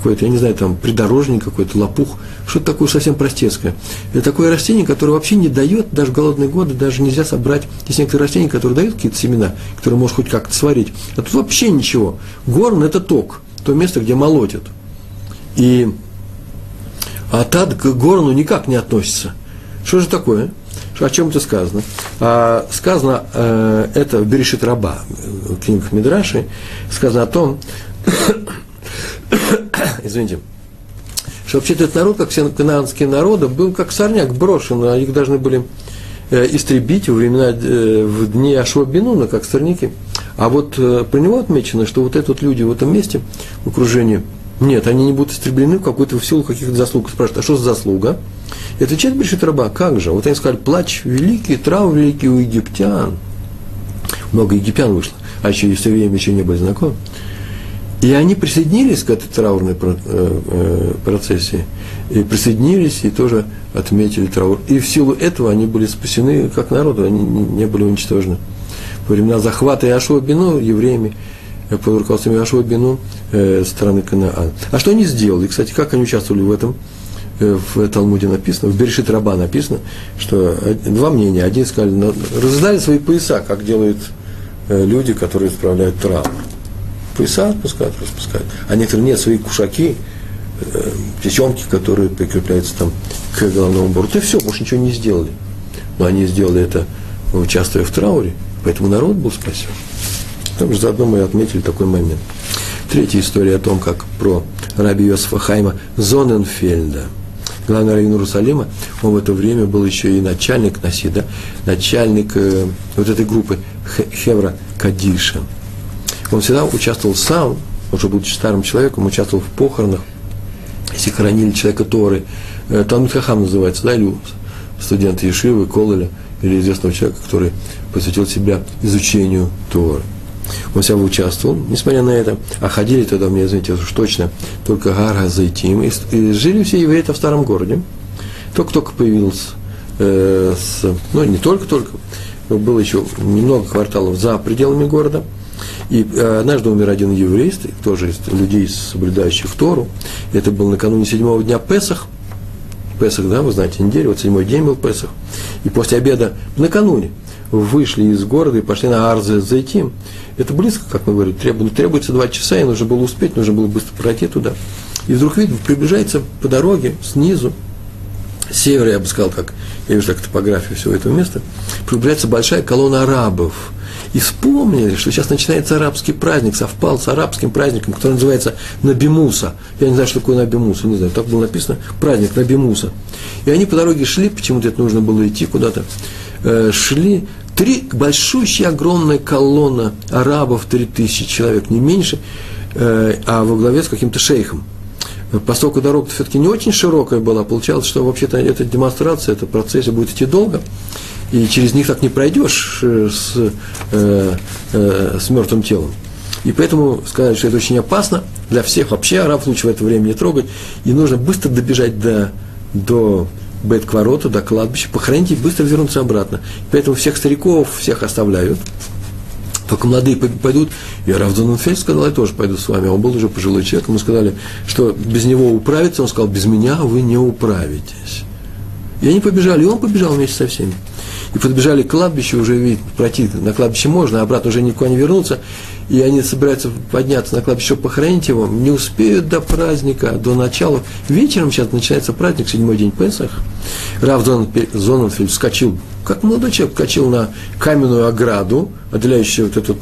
какое-то, я не знаю, там придорожник какой-то, лопух, что-то такое совсем простецкое. Это такое растение, которое вообще не дает, даже в голодные годы, даже нельзя собрать. Есть некоторые растения, которые дают какие-то семена, которые можно хоть как-то сварить. А тут вообще ничего. Горн – это ток, то место, где молотят. И атад к горну никак не относится. Что же такое? О чем это сказано? А, сказано э, это в Берешит Раба, в книгах Мидраши, сказано о том, извините, что вообще-то этот народ, как все канадские народы, был как сорняк брошен, а их должны были э, истребить во времена, э, в дни Ашуабинуна, как сорняки. А вот э, про него отмечено, что вот эти вот люди в этом месте, в окружении Нет, они не будут истреблены в какую-то в силу каких-то заслуг. Спрашивают, а что за заслуга? И отвечает Брешит Раба, как же? Вот они сказали, плач великий, траур великий у египтян. Много египтян вышло, а еще и с евреями еще не были знакомы. И они присоединились к этой траурной э, э, процессии, и присоединились, и тоже отметили траур. И в силу этого они были спасены как народ, они не были уничтожены. Во времена захвата Иошуа Бину евреями э, под руководством Иошуа Бину э, страны Канаан. А что они сделали? Кстати, как они участвовали в этом? В Талмуде написано, в Берешит Раба написано, что два мнения. Один сказали, раздали свои пояса, как делают люди, которые исправляют траур пояса отпускают, распускают. А некоторые нет, свои кушаки, э, тесемки, которые прикрепляются там к головному борту. И все, больше ничего не сделали. Но они сделали это, участвуя в трауре, поэтому народ был спасен. Там же заодно мы отметили такой момент. Третья история о том, как про раби Йосифа Хайма Зоненфельда, главный раввин Иерусалима, он в это время был еще и начальник Насида, начальник э, вот этой группы Хевра Кадиша – он всегда участвовал сам, уже будучи старым человеком, участвовал в похоронах, если хоронили человека Торы, э, Талмит Хахам называется, да, или студент Ешивы, Кололя, или известного человека, который посвятил себя изучению Торы. Он всегда участвовал, несмотря на это, а ходили тогда, мне извините, уж точно, только Гарга Зайтим, и, и жили все евреи в старом городе. Только-только появился, э, с, ну, не только-только, было еще немного кварталов за пределами города – и э, однажды умер один еврей, тоже из людей, соблюдающих Тору. Это был накануне седьмого дня Песах. Песах, да, вы знаете, неделю, вот седьмой день был Песах. И после обеда, накануне, вышли из города и пошли на Арзе Зайтим. Это близко, как мы говорим, требуется, требуется два часа, и нужно было успеть, нужно было быстро пройти туда. И вдруг видно, приближается по дороге снизу, с севера, я бы сказал, как я вижу так топографию всего этого места, приближается большая колонна арабов – и вспомнили, что сейчас начинается арабский праздник, совпал с арабским праздником, который называется Набимуса. Я не знаю, что такое Набимуса, не знаю, так было написано, праздник Набимуса. И они по дороге шли, почему-то это нужно было идти куда-то, э, шли, три большущая огромная колонна арабов, три тысячи человек, не меньше, э, а во главе с каким-то шейхом. Поскольку дорога все-таки не очень широкая была, получалось, что вообще-то эта демонстрация, эта процессия будет идти долго и через них так не пройдешь э, с, э, э, с мертвым телом. И поэтому сказали, что это очень опасно для всех вообще арабов лучше в это время не трогать, и нужно быстро добежать до, до Бет-Кворота, до кладбища, похоронить и быстро вернуться обратно. Поэтому всех стариков, всех оставляют, только молодые пойдут, и Равдон Фельд сказал, я тоже пойду с вами. Он был уже пожилой человек, мы сказали, что без него управиться, он сказал, без меня вы не управитесь. И они побежали, и он побежал вместе со всеми и подбежали к кладбищу, уже видят, пройти на кладбище можно, а обратно уже никуда не вернуться, и они собираются подняться на кладбище, похоронить его, не успеют до праздника, до начала. Вечером сейчас начинается праздник, седьмой день Песах. Рав Зоненфельд вскочил, как молодой человек, вскочил на каменную ограду, отделяющую вот эту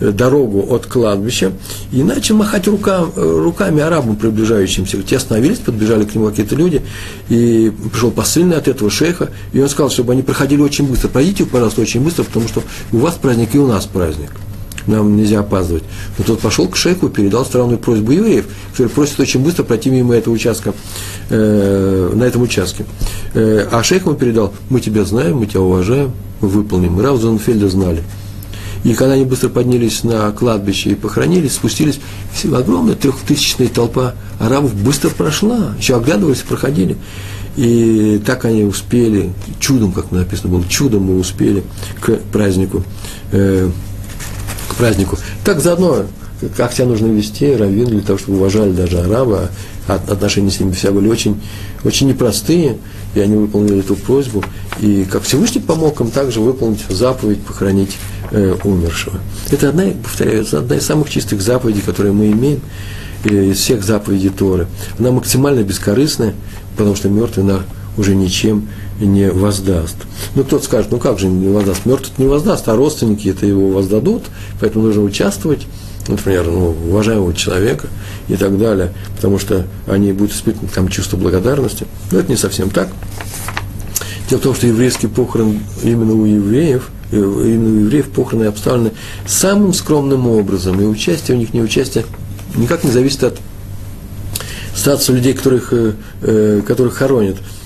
э, дорогу от кладбища, и начал махать рука, руками арабам, приближающимся. Те остановились, подбежали к нему какие-то люди, и пришел посыльный от этого шейха, и он сказал, чтобы они проходили очень быстро. Пройдите, пожалуйста, очень быстро, потому что у вас праздник и у нас праздник нам нельзя опаздывать. Но тот пошел к шейху передал странную просьбу евреев, которые просят очень быстро пройти мимо этого участка, э, на этом участке. Э, а шейх ему передал, мы тебя знаем, мы тебя уважаем, мы выполним. И Рав Зонфельда знали. И когда они быстро поднялись на кладбище и похоронились, спустились, все, огромная трехтысячная толпа арабов быстро прошла, еще оглядывались, проходили. И так они успели, чудом, как написано было, чудом мы успели к празднику э, к празднику. Так заодно, как себя нужно вести, раввин, для того, чтобы уважали даже араба, а отношения с ними все были очень, очень непростые, и они выполнили эту просьбу. И как Всевышний помог им также выполнить заповедь похоронить э, умершего. Это одна, повторяю, одна из самых чистых заповедей, которые мы имеем э, из всех заповедей Торы. Она максимально бескорыстная, потому что мертвый на уже ничем не воздаст. Ну, кто-то скажет, ну как же не воздаст? Мертвый не воздаст, а родственники это его воздадут, поэтому нужно участвовать, например, ну, уважаемого человека и так далее, потому что они будут испытывать там чувство благодарности. Но это не совсем так. Дело в том, что еврейский похорон именно у евреев, э, именно у евреев похороны обставлены самым скромным образом, и участие у них не участие никак не зависит от статуса людей, которых, которых хоронят – Э,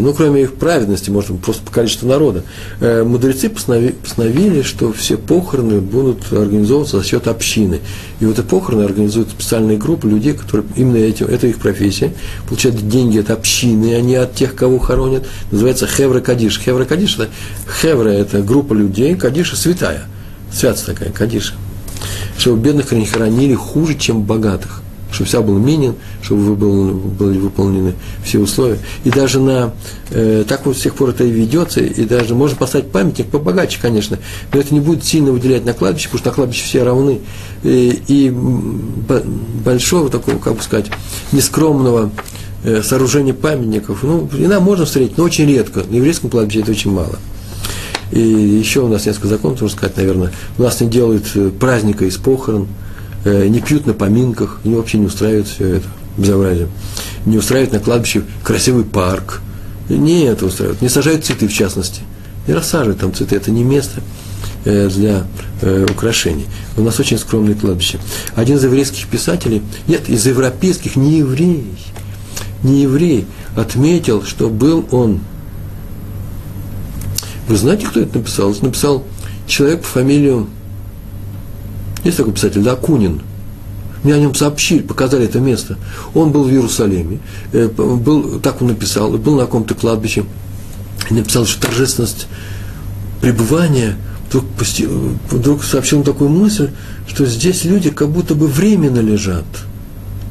ну, кроме их праведности, может просто по количеству народа, э, мудрецы постановили, что все похороны будут организовываться за счет общины. И вот эти похороны организуют специальные группы людей, которые именно этим, это их профессия, получают деньги от общины, а не от тех, кого хоронят. Называется Хевра Кадиш. Хевра Кадиш – это Хевра – это группа людей, Кадиша – святая, святая такая, Кадиша. Чтобы бедных не хоронили хуже, чем богатых чтобы вся был минин, чтобы был, были выполнены все условия. И даже на, э, так вот с тех пор это и ведется, и даже можно поставить памятник побогаче, конечно, но это не будет сильно выделять на кладбище, потому что на кладбище все равны. И, и большого такого, как бы сказать, нескромного э, сооружения памятников, ну, иногда можно встретить, но очень редко. На еврейском кладбище это очень мало. И еще у нас несколько законов, можно сказать, наверное, у нас не делают э, праздника из похорон – Э, не пьют на поминках, они вообще не устраивают все это безобразие. Не устраивают на кладбище красивый парк. Не это устраивают. Не сажают цветы, в частности. Не рассаживают там цветы. Это не место э, для э, украшений. У нас очень скромное кладбище. Один из еврейских писателей, нет, из европейских, не еврей, не еврей, отметил, что был он. Вы знаете, кто это написал? Это написал человек по фамилию есть такой писатель, да, Кунин. Мне о нем сообщили, показали это место. Он был в Иерусалиме, э, был, так он написал, был на каком-то кладбище, и написал, что торжественность пребывания вдруг, вдруг сообщил такую мысль, что здесь люди как будто бы временно лежат –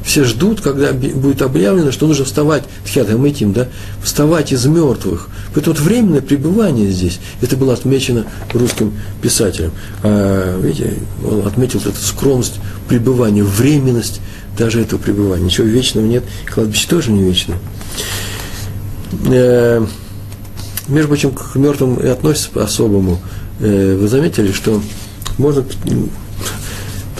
все ждут, когда будет объявлено, что нужно вставать, тхиатамитим, да, вставать из мертвых. Поэтому вот временное пребывание здесь, это было отмечено русским писателем. А, видите, он отметил эту скромность пребывания, временность даже этого пребывания. Ничего вечного нет, кладбище тоже не вечное. Э, между прочим, к мертвым и относится по-особому. Э, вы заметили, что можно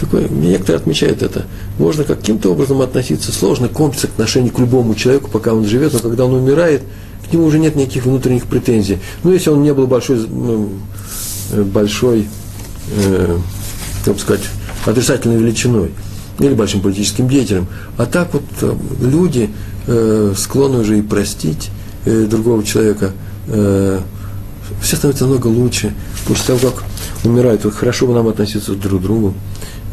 такое, некоторые отмечают это, можно каким-то образом относиться сложно, комплекс отношений к любому человеку, пока он живет, но когда он умирает, к нему уже нет никаких внутренних претензий. Ну, если он не был большой, ну, э, большой, э, как сказать, отрицательной величиной или большим политическим деятелем. А так вот э, люди э, склонны уже и простить другого человека. Все становится намного лучше. После того, как умирают, хорошо бы нам относиться друг к другу.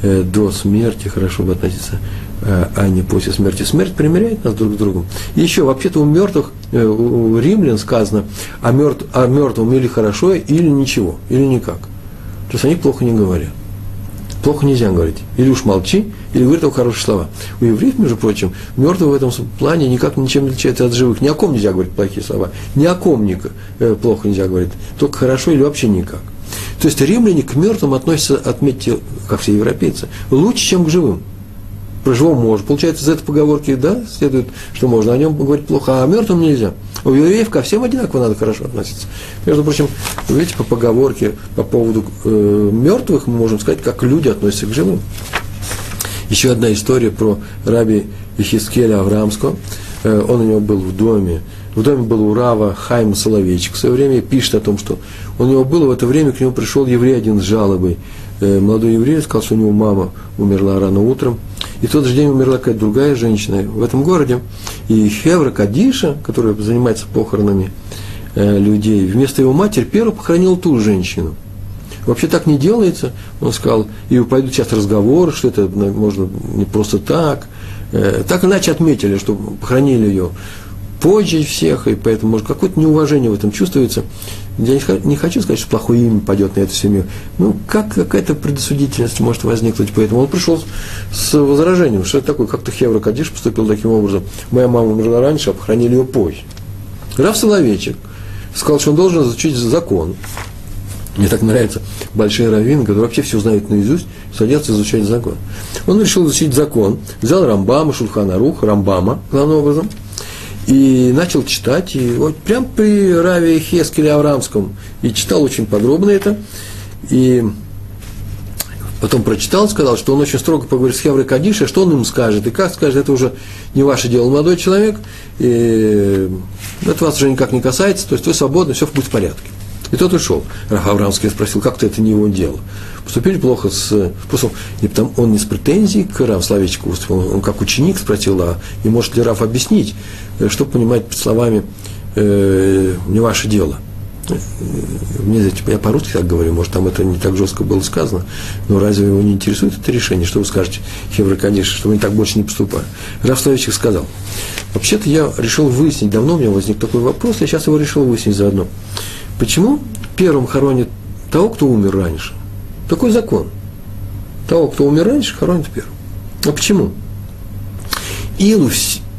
Э, до смерти хорошо бы относиться, э, а не после смерти. Смерть примиряет нас друг к другу. Еще, вообще-то у мертвых, э, у римлян сказано, о, мертв, о мертвом или хорошо, или ничего, или никак. То есть они плохо не говорят. Плохо нельзя говорить. Или уж молчи, или говори только хорошие слова. У евреев, между прочим, мертвый в этом плане никак ничем не отличается от живых. Ни о ком нельзя говорить плохие слова. Ни о ком никак, плохо нельзя говорить. Только хорошо или вообще никак. То есть римляне к мертвым относятся, отметьте, как все европейцы, лучше, чем к живым. Про живого можно. Получается, из этой поговорки, да, следует, что можно о нем говорить плохо, а о мертвом нельзя. У евреев ко всем одинаково надо хорошо относиться. Между прочим, видите, по поговорке по поводу э, мертвых мы можем сказать, как люди относятся к живым. Еще одна история про раби Ихискеля Авраамского. Э, он у него был в доме, в доме был у Рава Хайма Соловейчик. В свое время пишет о том, что у него было в это время, к нему пришел еврей один с жалобой. Э, молодой еврей сказал, что у него мама умерла рано утром. И в тот же день умерла какая-то другая женщина в этом городе. И Хевра Кадиша, которая занимается похоронами э, людей, вместо его матери первый похоронил ту женщину. Вообще так не делается. Он сказал, и пойдут сейчас разговоры, что это можно не просто так. Э, так иначе отметили, что похоронили ее позже всех, и поэтому, может, какое-то неуважение в этом чувствуется. Я не хочу сказать, что плохое имя пойдет на эту семью. Ну, как какая-то предосудительность может возникнуть, поэтому он пришел с возражением, что это такое, как-то Хевра Кадиш поступил таким образом. Моя мама умерла раньше, а похоронили ее позже. Граф Соловейчик сказал, что он должен изучить закон. Мне так нравятся большие раввины, которые вообще все знают наизусть, садятся изучать закон. Он решил изучить закон, взял Рамбама, Шульхана Рух, Рамбама, главным образом – и начал читать, и вот прям при Раве Хескеле Аврамском, и читал очень подробно это, и потом прочитал, сказал, что он очень строго поговорит с Хеврой Кадиша, что он ему скажет, и как скажет, это уже не ваше дело, молодой человек, и это вас уже никак не касается, то есть вы свободны, все будет в порядке. И тот ушел. Раф Аврамский спросил, как ты это не его дело? Поступили плохо с... Просто не потому, он не с претензией к Раф Славичку выступил, он как ученик спросил, а и может ли Раф объяснить, э, что понимать под словами э, «не ваше дело». Мне, типа, я по-русски так говорю, может, там это не так жестко было сказано, но разве его не интересует это решение? Что вы скажете, Хевра, конечно, что мы так больше не поступаем? Раф сказал, вообще-то я решил выяснить, давно у меня возник такой вопрос, я сейчас его решил выяснить заодно. Почему первым хоронят того, кто умер раньше? Такой закон. Того, кто умер раньше, хоронят первым. А почему? Или,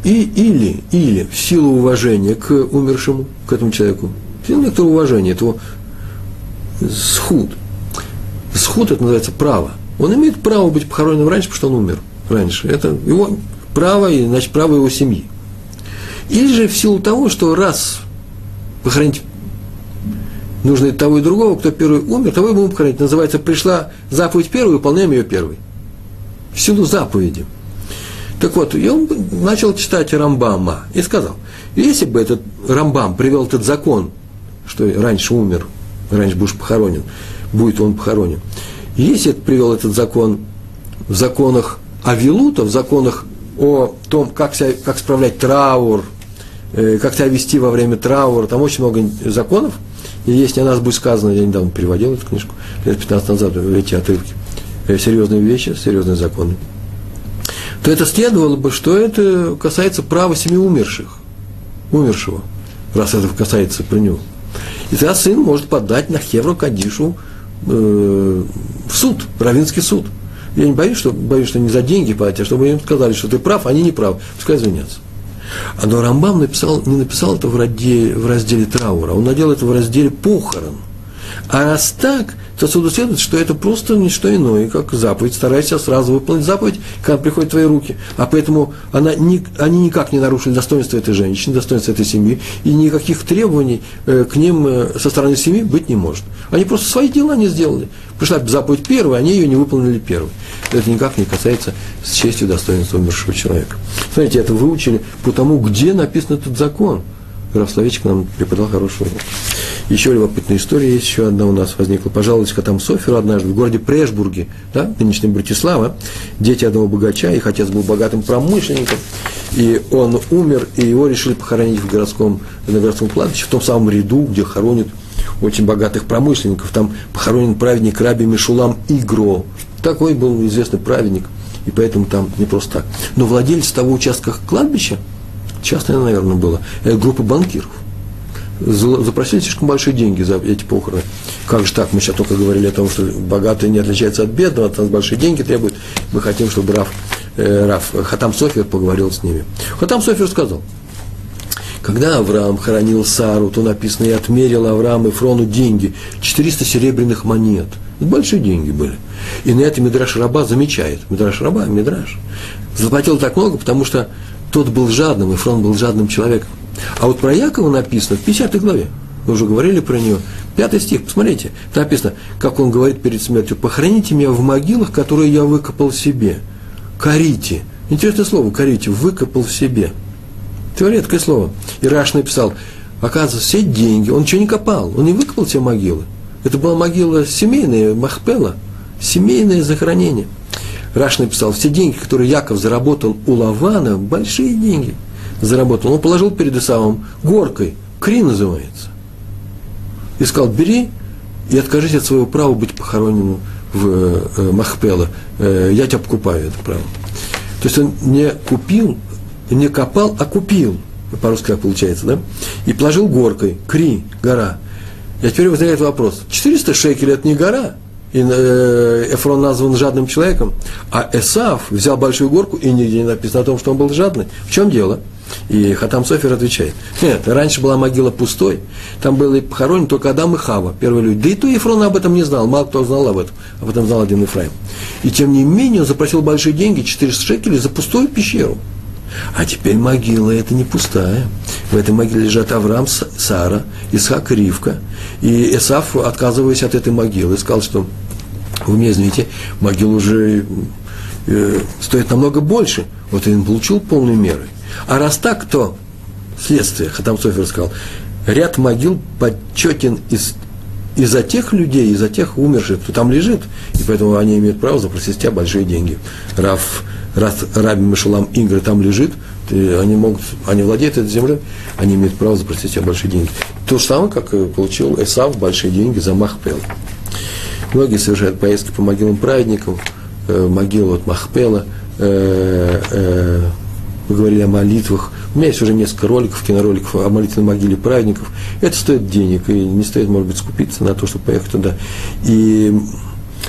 и, или, или в силу уважения к умершему, к этому человеку, в силу некоторого уважения, этого схуд. Схуд это называется право. Он имеет право быть похороненным раньше, потому что он умер раньше. Это его право, и, значит, право его семьи. Или же в силу того, что раз похоронить нужно и того и другого, кто первый умер, того и будем похоронить. Называется, пришла заповедь первой, выполняем ее первой. В силу заповеди. Так вот, и он начал читать Рамбама и сказал, если бы этот Рамбам привел этот закон, что раньше умер, раньше будешь похоронен, будет он похоронен, если привел этот закон в законах Авилута, в законах о том, как, себя, как справлять траур, э, как себя вести во время траура, там очень много законов, и если о нас будет сказано, я недавно переводил эту книжку, лет 15 назад, эти отрывки, э, серьезные вещи, серьезные законы, то это следовало бы, что это касается права семи умерших, умершего, раз это касается при нем. И тогда сын может подать на Хевру Кадишу э, в суд, равинский суд. Я не боюсь, что, боюсь, что не за деньги подать, а чтобы им сказали, что ты прав, они не правы, пускай извинятся. А но Рамбам написал, не написал это в разделе, в разделе траура, он надел это в разделе похорон. А раз так, то отсюда следует, что это просто не что иное, как заповедь. Старайся сразу выполнить заповедь, когда приходят твои руки. А поэтому она ни, они никак не нарушили достоинство этой женщины, достоинство этой семьи, и никаких требований э, к ним э, со стороны семьи быть не может. Они просто свои дела не сделали. Пришла заповедь первая, они ее не выполнили первой. Это никак не касается с честью достоинства умершего человека. Смотрите, это выучили по тому, где написан этот закон. Раф Словечек нам преподал хорошую урок. Еще любопытная история есть, еще одна у нас возникла. Пожаловались к там Соферу однажды в городе Прешбурге, да, нынешнем Братислава, дети одного богача, их отец был богатым промышленником, и он умер, и его решили похоронить в городском, на городском кладбище, в том самом ряду, где хоронят очень богатых промышленников. Там похоронен праведник Раби Мишулам Игро. Такой был известный праведник, и поэтому там не просто так. Но владелец того участка кладбища, частное, наверное, было, это группа банкиров запросили слишком большие деньги за эти похороны. Как же так? Мы сейчас только говорили о том, что богатые не отличаются от бедного, от нас большие деньги требуют. Мы хотим, чтобы Раф, э, Раф Хатам Софер поговорил с ними. Хатам Софер сказал, когда Авраам хоронил Сару, то написано, и отмерил Авраам и Фрону деньги, 400 серебряных монет. Это большие деньги были. И на это Мидраш Раба замечает. Мидраш Раба, Мидраш. Заплатил так много, потому что тот был жадным, и Фрон был жадным человеком. А вот про Якова написано в 50 главе. Мы уже говорили про нее. Пятый стих, посмотрите. Там написано, как он говорит перед смертью. «Похороните меня в могилах, которые я выкопал себе». Корите. Интересное слово, корите. Выкопал в себе. Это редкое слово. И Раш написал, оказывается, все деньги, он ничего не копал, он не выкопал все могилы. Это была могила семейная, Махпела, семейное захоронение. Раш написал, все деньги, которые Яков заработал у Лавана, большие деньги – заработал. Он положил перед Исавом горкой, кри называется. И сказал, бери и откажись от своего права быть похороненным в э, Махпела. Э, я тебя покупаю это право. То есть он не купил, не копал, а купил. По-русски как получается, да? И положил горкой, кри, гора. И теперь возникает вопрос. 400 шекелей – это не гора. И э, Эфрон назван жадным человеком. А Эсав взял большую горку, и нигде не написано о том, что он был жадный. В чем дело? И Хатам Софер отвечает, нет, раньше была могила пустой, там были похоронены только Адам и Хава, первые люди. Да и то Ефрон об этом не знал, мало кто знал об этом, об этом знал один Ефраим. И тем не менее он запросил большие деньги, 400 шекелей, за пустую пещеру. А теперь могила это не пустая. В этой могиле лежат Авраам, Сара, Исхак Ривка. И Исаф, отказываясь от этой могилы, сказал, что вы мне извините, могила уже э, стоит намного больше. Вот он получил полной меры. А раз так, то следствие, Хатам Софер сказал, ряд могил почетен из и за тех людей, и за тех умерших, кто там лежит. И поэтому они имеют право запросить тебя большие деньги. Раф, раз Раби Мишалам Ингр там лежит, ты, они могут, они владеют этой землей, они имеют право запросить тебя большие деньги. То же самое, как получил Эсав большие деньги за Махпел. Многие совершают поездки по могилам праведников, э, могилу от Махпела, э, э, мы говорили о молитвах. У меня есть уже несколько роликов, кинороликов о молитвенной могиле праведников. Это стоит денег, и не стоит, может быть, скупиться на то, чтобы поехать туда. И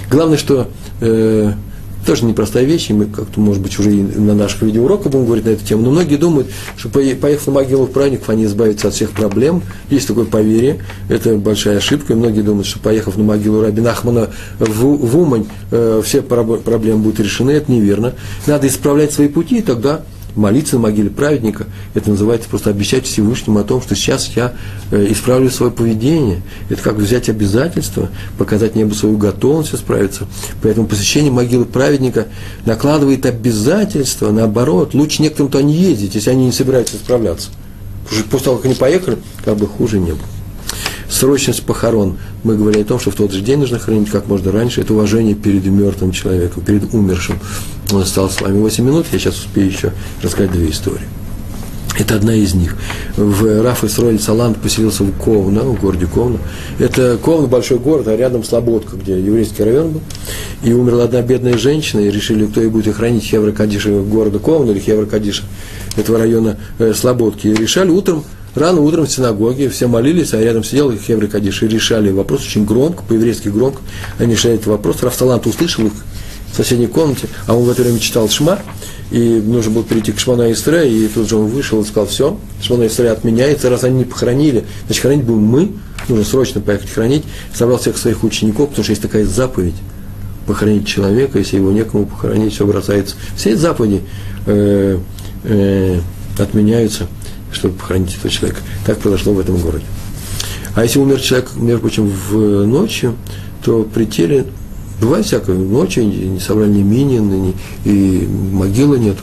главное, что э, тоже непростая вещь, и мы как-то, может быть, уже и на наших видеоуроках будем говорить на эту тему, но многие думают, что поехав на могилу праведников, они избавятся от всех проблем. Есть такое поверье, это большая ошибка, и многие думают, что поехав на могилу Раби Ахмана в, в Умань, э, все проблемы будут решены, это неверно. Надо исправлять свои пути, и тогда молиться на могиле праведника, это называется просто обещать Всевышнему о том, что сейчас я э, исправлю свое поведение. Это как взять обязательство, показать небу свою готовность исправиться. Поэтому посещение могилы праведника накладывает обязательства, наоборот, лучше некоторым то не ездить, если они не собираются исправляться. После того, как они поехали, как бы хуже не было срочность похорон. Мы говорили о том, что в тот же день нужно хранить как можно раньше. Это уважение перед мертвым человеком, перед умершим. Он остался с вами 8 минут, я сейчас успею еще рассказать две истории. Это одна из них. В Раф Исроиль Саланд поселился в Ковна, в городе Ковна. Это Ковна большой город, а рядом Слободка, где еврейский район был. И умерла одна бедная женщина, и решили, кто ей будет охранить Хевра Кадиша города Ковна или Хевра Кадиша этого района э, Слободки. И решали утром Рано утром в синагоге все молились, а рядом сидел Хевры Кадиш и решали вопрос очень громко, по-еврейски громко. Они решали этот вопрос. Рафталант услышал их в соседней комнате, а он в это время читал Шма, и нужно было перейти к Шмана Истре, и тут же он вышел и сказал, все, Шмана Истре отменяется, раз они не похоронили, значит, хранить будем мы, нужно срочно поехать хранить. Собрал всех своих учеников, потому что есть такая заповедь, похоронить человека, если его некому похоронить, все бросается. Все эти заповеди э, э, отменяются чтобы похоронить этого человека. Так произошло в этом городе. А если умер человек, между прочим, в ночью, то при теле бывает всякое, ночью не собрали ни минин, ни, и могилы нет.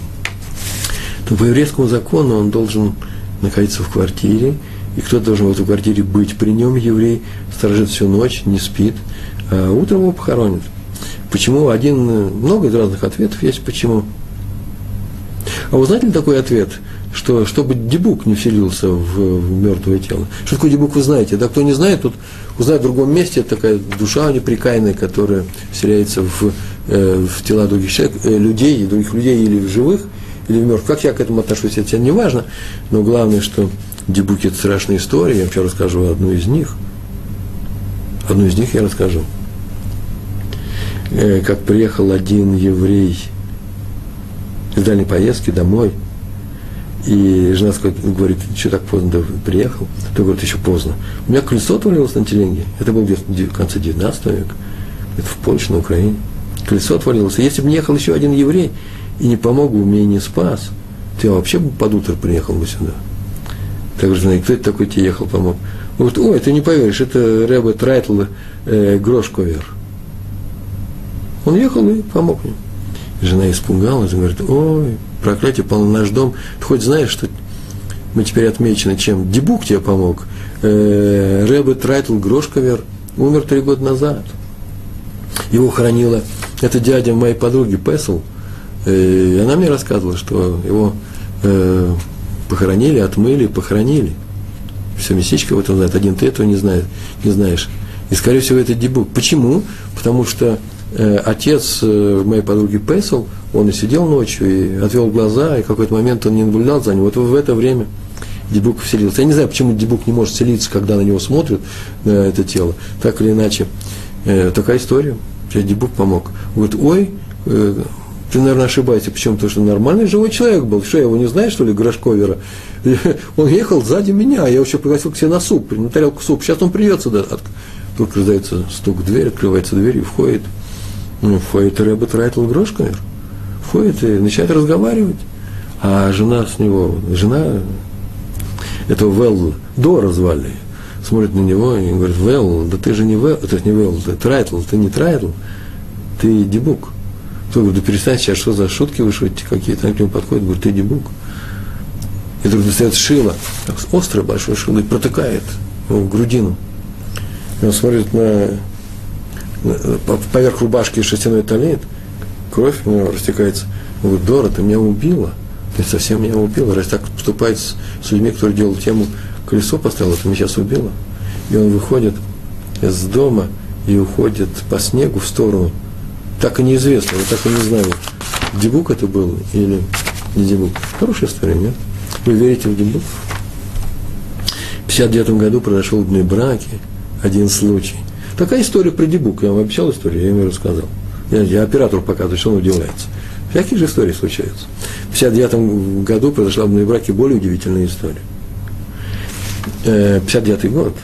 То по еврейскому закону он должен находиться в квартире, и кто-то должен в этой квартире быть при нем, еврей, сторожит всю ночь, не спит, а утром его похоронят. Почему? Один, много разных ответов есть, почему. А вы знаете ли такой ответ – что чтобы дебук не вселился в, в мертвое тело. Что такое дебук, вы знаете. Да кто не знает, тут узнает в другом месте, такая душа неприкаянная, которая вселяется в, э, в тела других человек, э, людей, других людей или в живых, или в мертвых. Как я к этому отношусь, это не важно, но главное, что дебуки – это страшная история, я вообще расскажу одну из них. Одну из них я расскажу. Э, как приехал один еврей из дальней поездки домой – и жена говорит, что так поздно приехал? То говорит, еще поздно. У меня колесо отвалилось на телеге. Это был где-то в конце 19 века. Это в Польше, на Украине. Колесо отвалилось. Если бы не ехал еще один еврей и не помог бы мне не спас, то я вообще бы под утро приехал бы сюда. Так же, жена, кто это такой тебе ехал, помог? Он говорит, ой, ты не поверишь, это Рэбе Трайтл э, Грошковер. Он ехал и помог мне. Жена испугалась, говорит, ой, проклятие пал на наш дом. Ты хоть знаешь, что мы теперь отмечены чем? Дибук тебе помог. Э, Рэбе Трайтл Грошковер умер три года назад. Его хоронила это дядя моей подруги Песл. Э, и она мне рассказывала, что его э, похоронили, отмыли, похоронили. Все местечко в этом знает. Один ты этого не, знаешь, не знаешь. И, скорее всего, это дебук. Почему? Потому что отец э, моей подруги Песл, он и сидел ночью, и отвел глаза, и в какой-то момент он не наблюдал за ним. Вот в это время Дебук вселился. Я не знаю, почему Дебук не может селиться, когда на него смотрят, на это тело. Так или иначе, э, такая история. Тебе Дебук помог. Говорит, ой, э, ты, наверное, ошибаешься. Почему? Потому что нормальный живой человек был. Что, я его не знаю, что ли, Грошковера? Он ехал сзади меня, я еще пригласил к себе на суп, на тарелку суп. Сейчас он придет сюда. Только раздается стук в дверь, открывается дверь и входит. Ну, входит Рэбе Трайтл Грошковер входит и начинает разговаривать. А жена с него, жена этого Велл, Дора звали, смотрит на него и говорит, Велл, да ты же не Велл, то не Велл, ты Трайтл, ты не Трайтл, ты Дебук. Кто говорит, да перестань сейчас, что за шутки вы шутите какие-то, они к нему подходят, говорит, ты Дебук. И вдруг достает шило, острое большое шило, и протыкает в грудину. И он смотрит на поверх рубашки шерстяной талит, кровь него растекается. Он говорит, Дора, ты меня убила. Ты совсем меня убила. Раз так поступает с, с людьми, которые делают тему колесо поставил, ты меня сейчас убила. И он выходит из дома и уходит по снегу в сторону. Так и неизвестно, я так и не знаю, Дебук это был или не Дебук. Хорошая история, нет? Вы верите в Дебук? В 59 году произошел в браки один случай. Такая история про Дебук. Я вам обещал историю, я ему рассказал. Я, я оператору показываю, что он удивляется. Всякие же истории случаются. В 59 году произошла в браке более удивительная история. 59 год.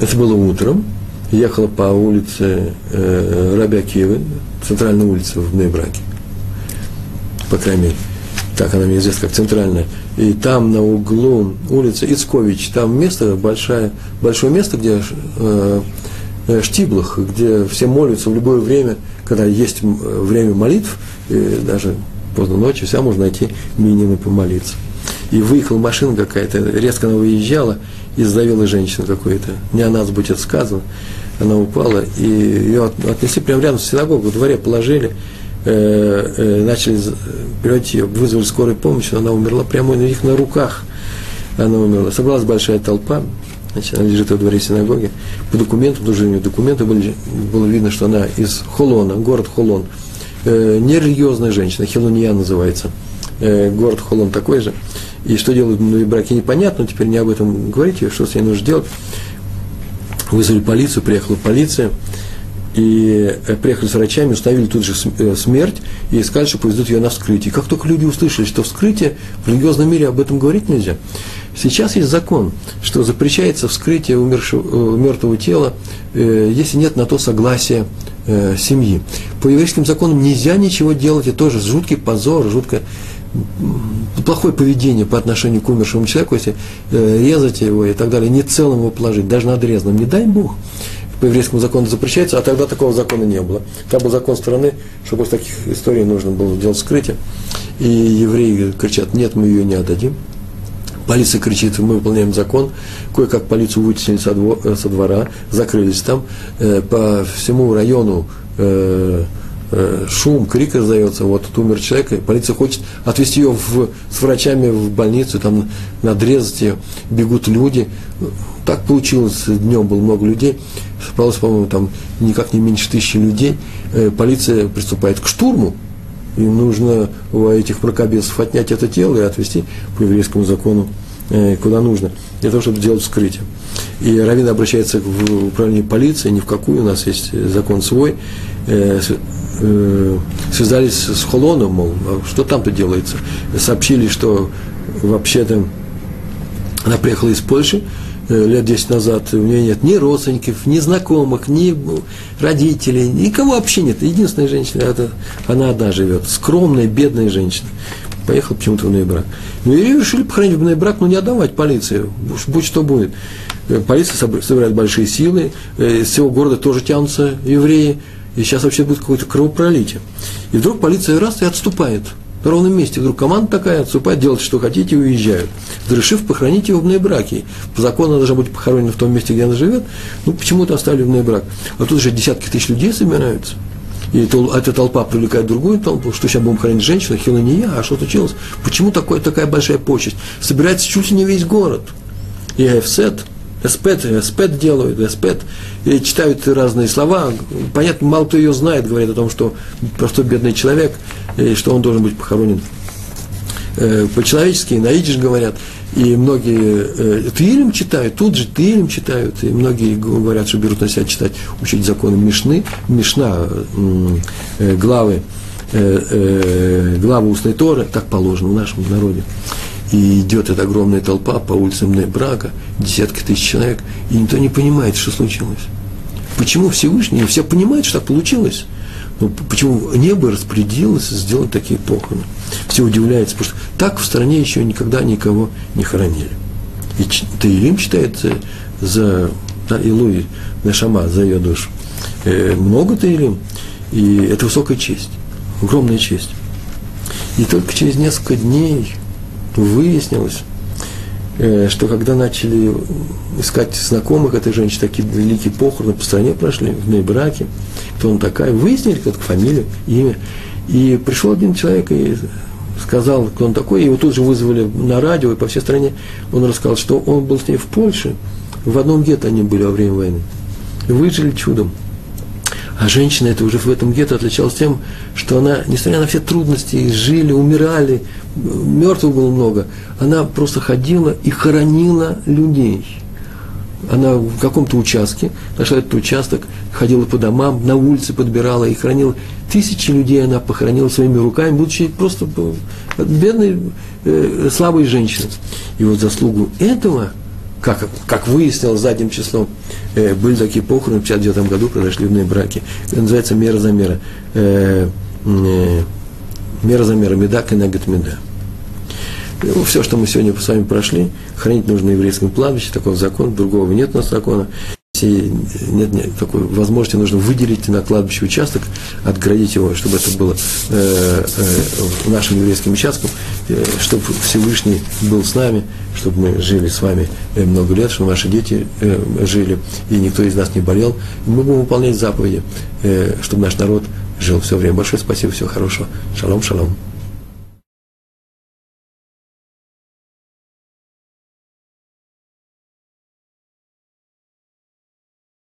Это было утром. Ехала по улице э, Рабя Киевы, центральной улице в Нейбраке. По крайней мере, так она мне известна, как центральная. И там на углу улицы Ицкович, там место большое, большое место, где э, э, штиблах, где все молятся в любое время, когда есть время молитв, и даже поздно ночью, всегда можно найти минимум помолиться и выехала машина какая-то, резко она выезжала и сдавила женщину какую-то. Не о нас будет сказано. Она упала, и ее отнесли прямо рядом с синагогой, в дворе положили, начали приводить ее, вызвали скорую помощь, она умерла прямо у них на руках. Она умерла. Собралась большая толпа, значит, она лежит во дворе синагоги. По документам, тоже у нее документы были, было видно, что она из Холона, город Холон. Э, нерелигиозная женщина, Хилония называется. Э, город Холон такой же. И что делают новые браки, непонятно, теперь не об этом говорите, что с ней нужно делать. Вызвали полицию, приехала полиция, и э, приехали с врачами, установили тут же э, смерть, и сказали, что повезут ее на вскрытие. Как только люди услышали, что вскрытие, в религиозном мире об этом говорить нельзя. Сейчас есть закон, что запрещается вскрытие умершего, мертвого тела, если нет на то согласия семьи. По еврейским законам нельзя ничего делать, это тоже жуткий позор, жуткое плохое поведение по отношению к умершему человеку, если э, резать его и так далее, не целым его положить, даже надрезанным, не дай Бог. По еврейскому закону запрещается, а тогда такого закона не было. Там был закон страны, что после таких историй нужно было делать скрытие. И евреи кричат, нет, мы ее не отдадим. Полиция кричит, мы выполняем закон. Кое-как полицию вытеснили со, э, двора, закрылись там. Э, по всему району Э, шум, крик раздается, вот тут умер человек, и полиция хочет отвезти ее в, с врачами в больницу, там надрезать ее, бегут люди. Так получилось, днем было много людей, собралось, по-моему, там никак не меньше тысячи людей. Э, полиция приступает к штурму, им нужно у этих мракобесов отнять это тело и отвезти по еврейскому закону э, куда нужно, для того, чтобы сделать вскрытие. И Равин обращается в управление полиции, ни в какую, у нас есть закон свой, э, связались с Холоном, мол, а что там-то делается. Сообщили, что вообще-то она приехала из Польши лет 10 назад, у нее нет ни родственников, ни знакомых, ни родителей, никого вообще нет. Единственная женщина, это она одна живет, скромная, бедная женщина. Поехал почему-то в Нейбрак. Ну и решили похоронить в Нейбрак, но не отдавать полиции, будь что будет. Э, полиция собирает большие силы, э, из всего города тоже тянутся евреи, и сейчас вообще будет какое-то кровопролитие. И вдруг полиция раз и отступает. На ровном месте вдруг команда такая отступает, делать что хотите и уезжают. Решив похоронить его в Нейбраке. По закону она должна быть похоронена в том месте, где она живет. Ну, почему-то оставили в Нейбрак. А тут же десятки тысяч людей собираются. И эта толпа привлекает другую толпу, что сейчас будем хоронить женщину, хила не я, а что случилось? Почему такое, такая большая почесть? Собирается чуть ли не весь город. И Эфсет, эспет, эспет делают, эспет, и читают разные слова. Понятно, мало кто ее знает, говорит о том, что простой бедный человек, и что он должен быть похоронен э, по-человечески, на идиш говорят. И многие э, Тилем читают, тут же Тилем читают, и многие говорят, что берут на себя читать, учить законы Мишны, Мишна, э, главы, э, э, главы устной Торы, так положено в нашем народе и идет эта огромная толпа по улицам Небрака, десятки тысяч человек, и никто не понимает, что случилось. Почему Всевышний, все понимают, что так получилось, но почему небо распорядилось сделать такие похороны. Все удивляются, потому что так в стране еще никогда никого не хоронили. И Таилим читается за да, Илуи Нашама, за ее душу. Э, много Таилим, и это высокая честь, огромная честь. И только через несколько дней выяснилось, э, что когда начали искать знакомых этой женщины, такие великие похороны по стране прошли, в ней браке, кто он такая, выяснили, как фамилия, имя. И пришел один человек и сказал, кто он такой, его тут же вызвали на радио, и по всей стране он рассказал, что он был с ней в Польше, в одном гетто они были во время войны. Выжили чудом. А женщина это уже в этом гетто отличалась тем, что она, несмотря на все трудности, жили, умирали, мертвых было много, она просто ходила и хоронила людей. Она в каком-то участке, нашла этот участок, ходила по домам, на улице подбирала и хранила. Тысячи людей она похоронила своими руками, будучи просто бедной, э, слабой женщиной. И вот заслугу этого – как, как выяснилось задним числом, э, были такие похороны в 59 году, произошли в браки. Это называется мера за мера. Э, э, мера за мера, меда кенегат меда. Ну, все, что мы сегодня с вами прошли, хранить нужно еврейском кладбище, такого закона, другого нет у нас закона если нет, нет такой возможности, нужно выделить на кладбище участок, отградить его, чтобы это было э, э, нашим еврейским участком, чтобы Всевышний был с нами, чтобы мы жили с вами э, много лет, чтобы наши дети э, жили, и никто из нас не болел. Мы будем выполнять заповеди, э, чтобы наш народ жил все время. Большое спасибо, всего хорошего. Шалом, шалом.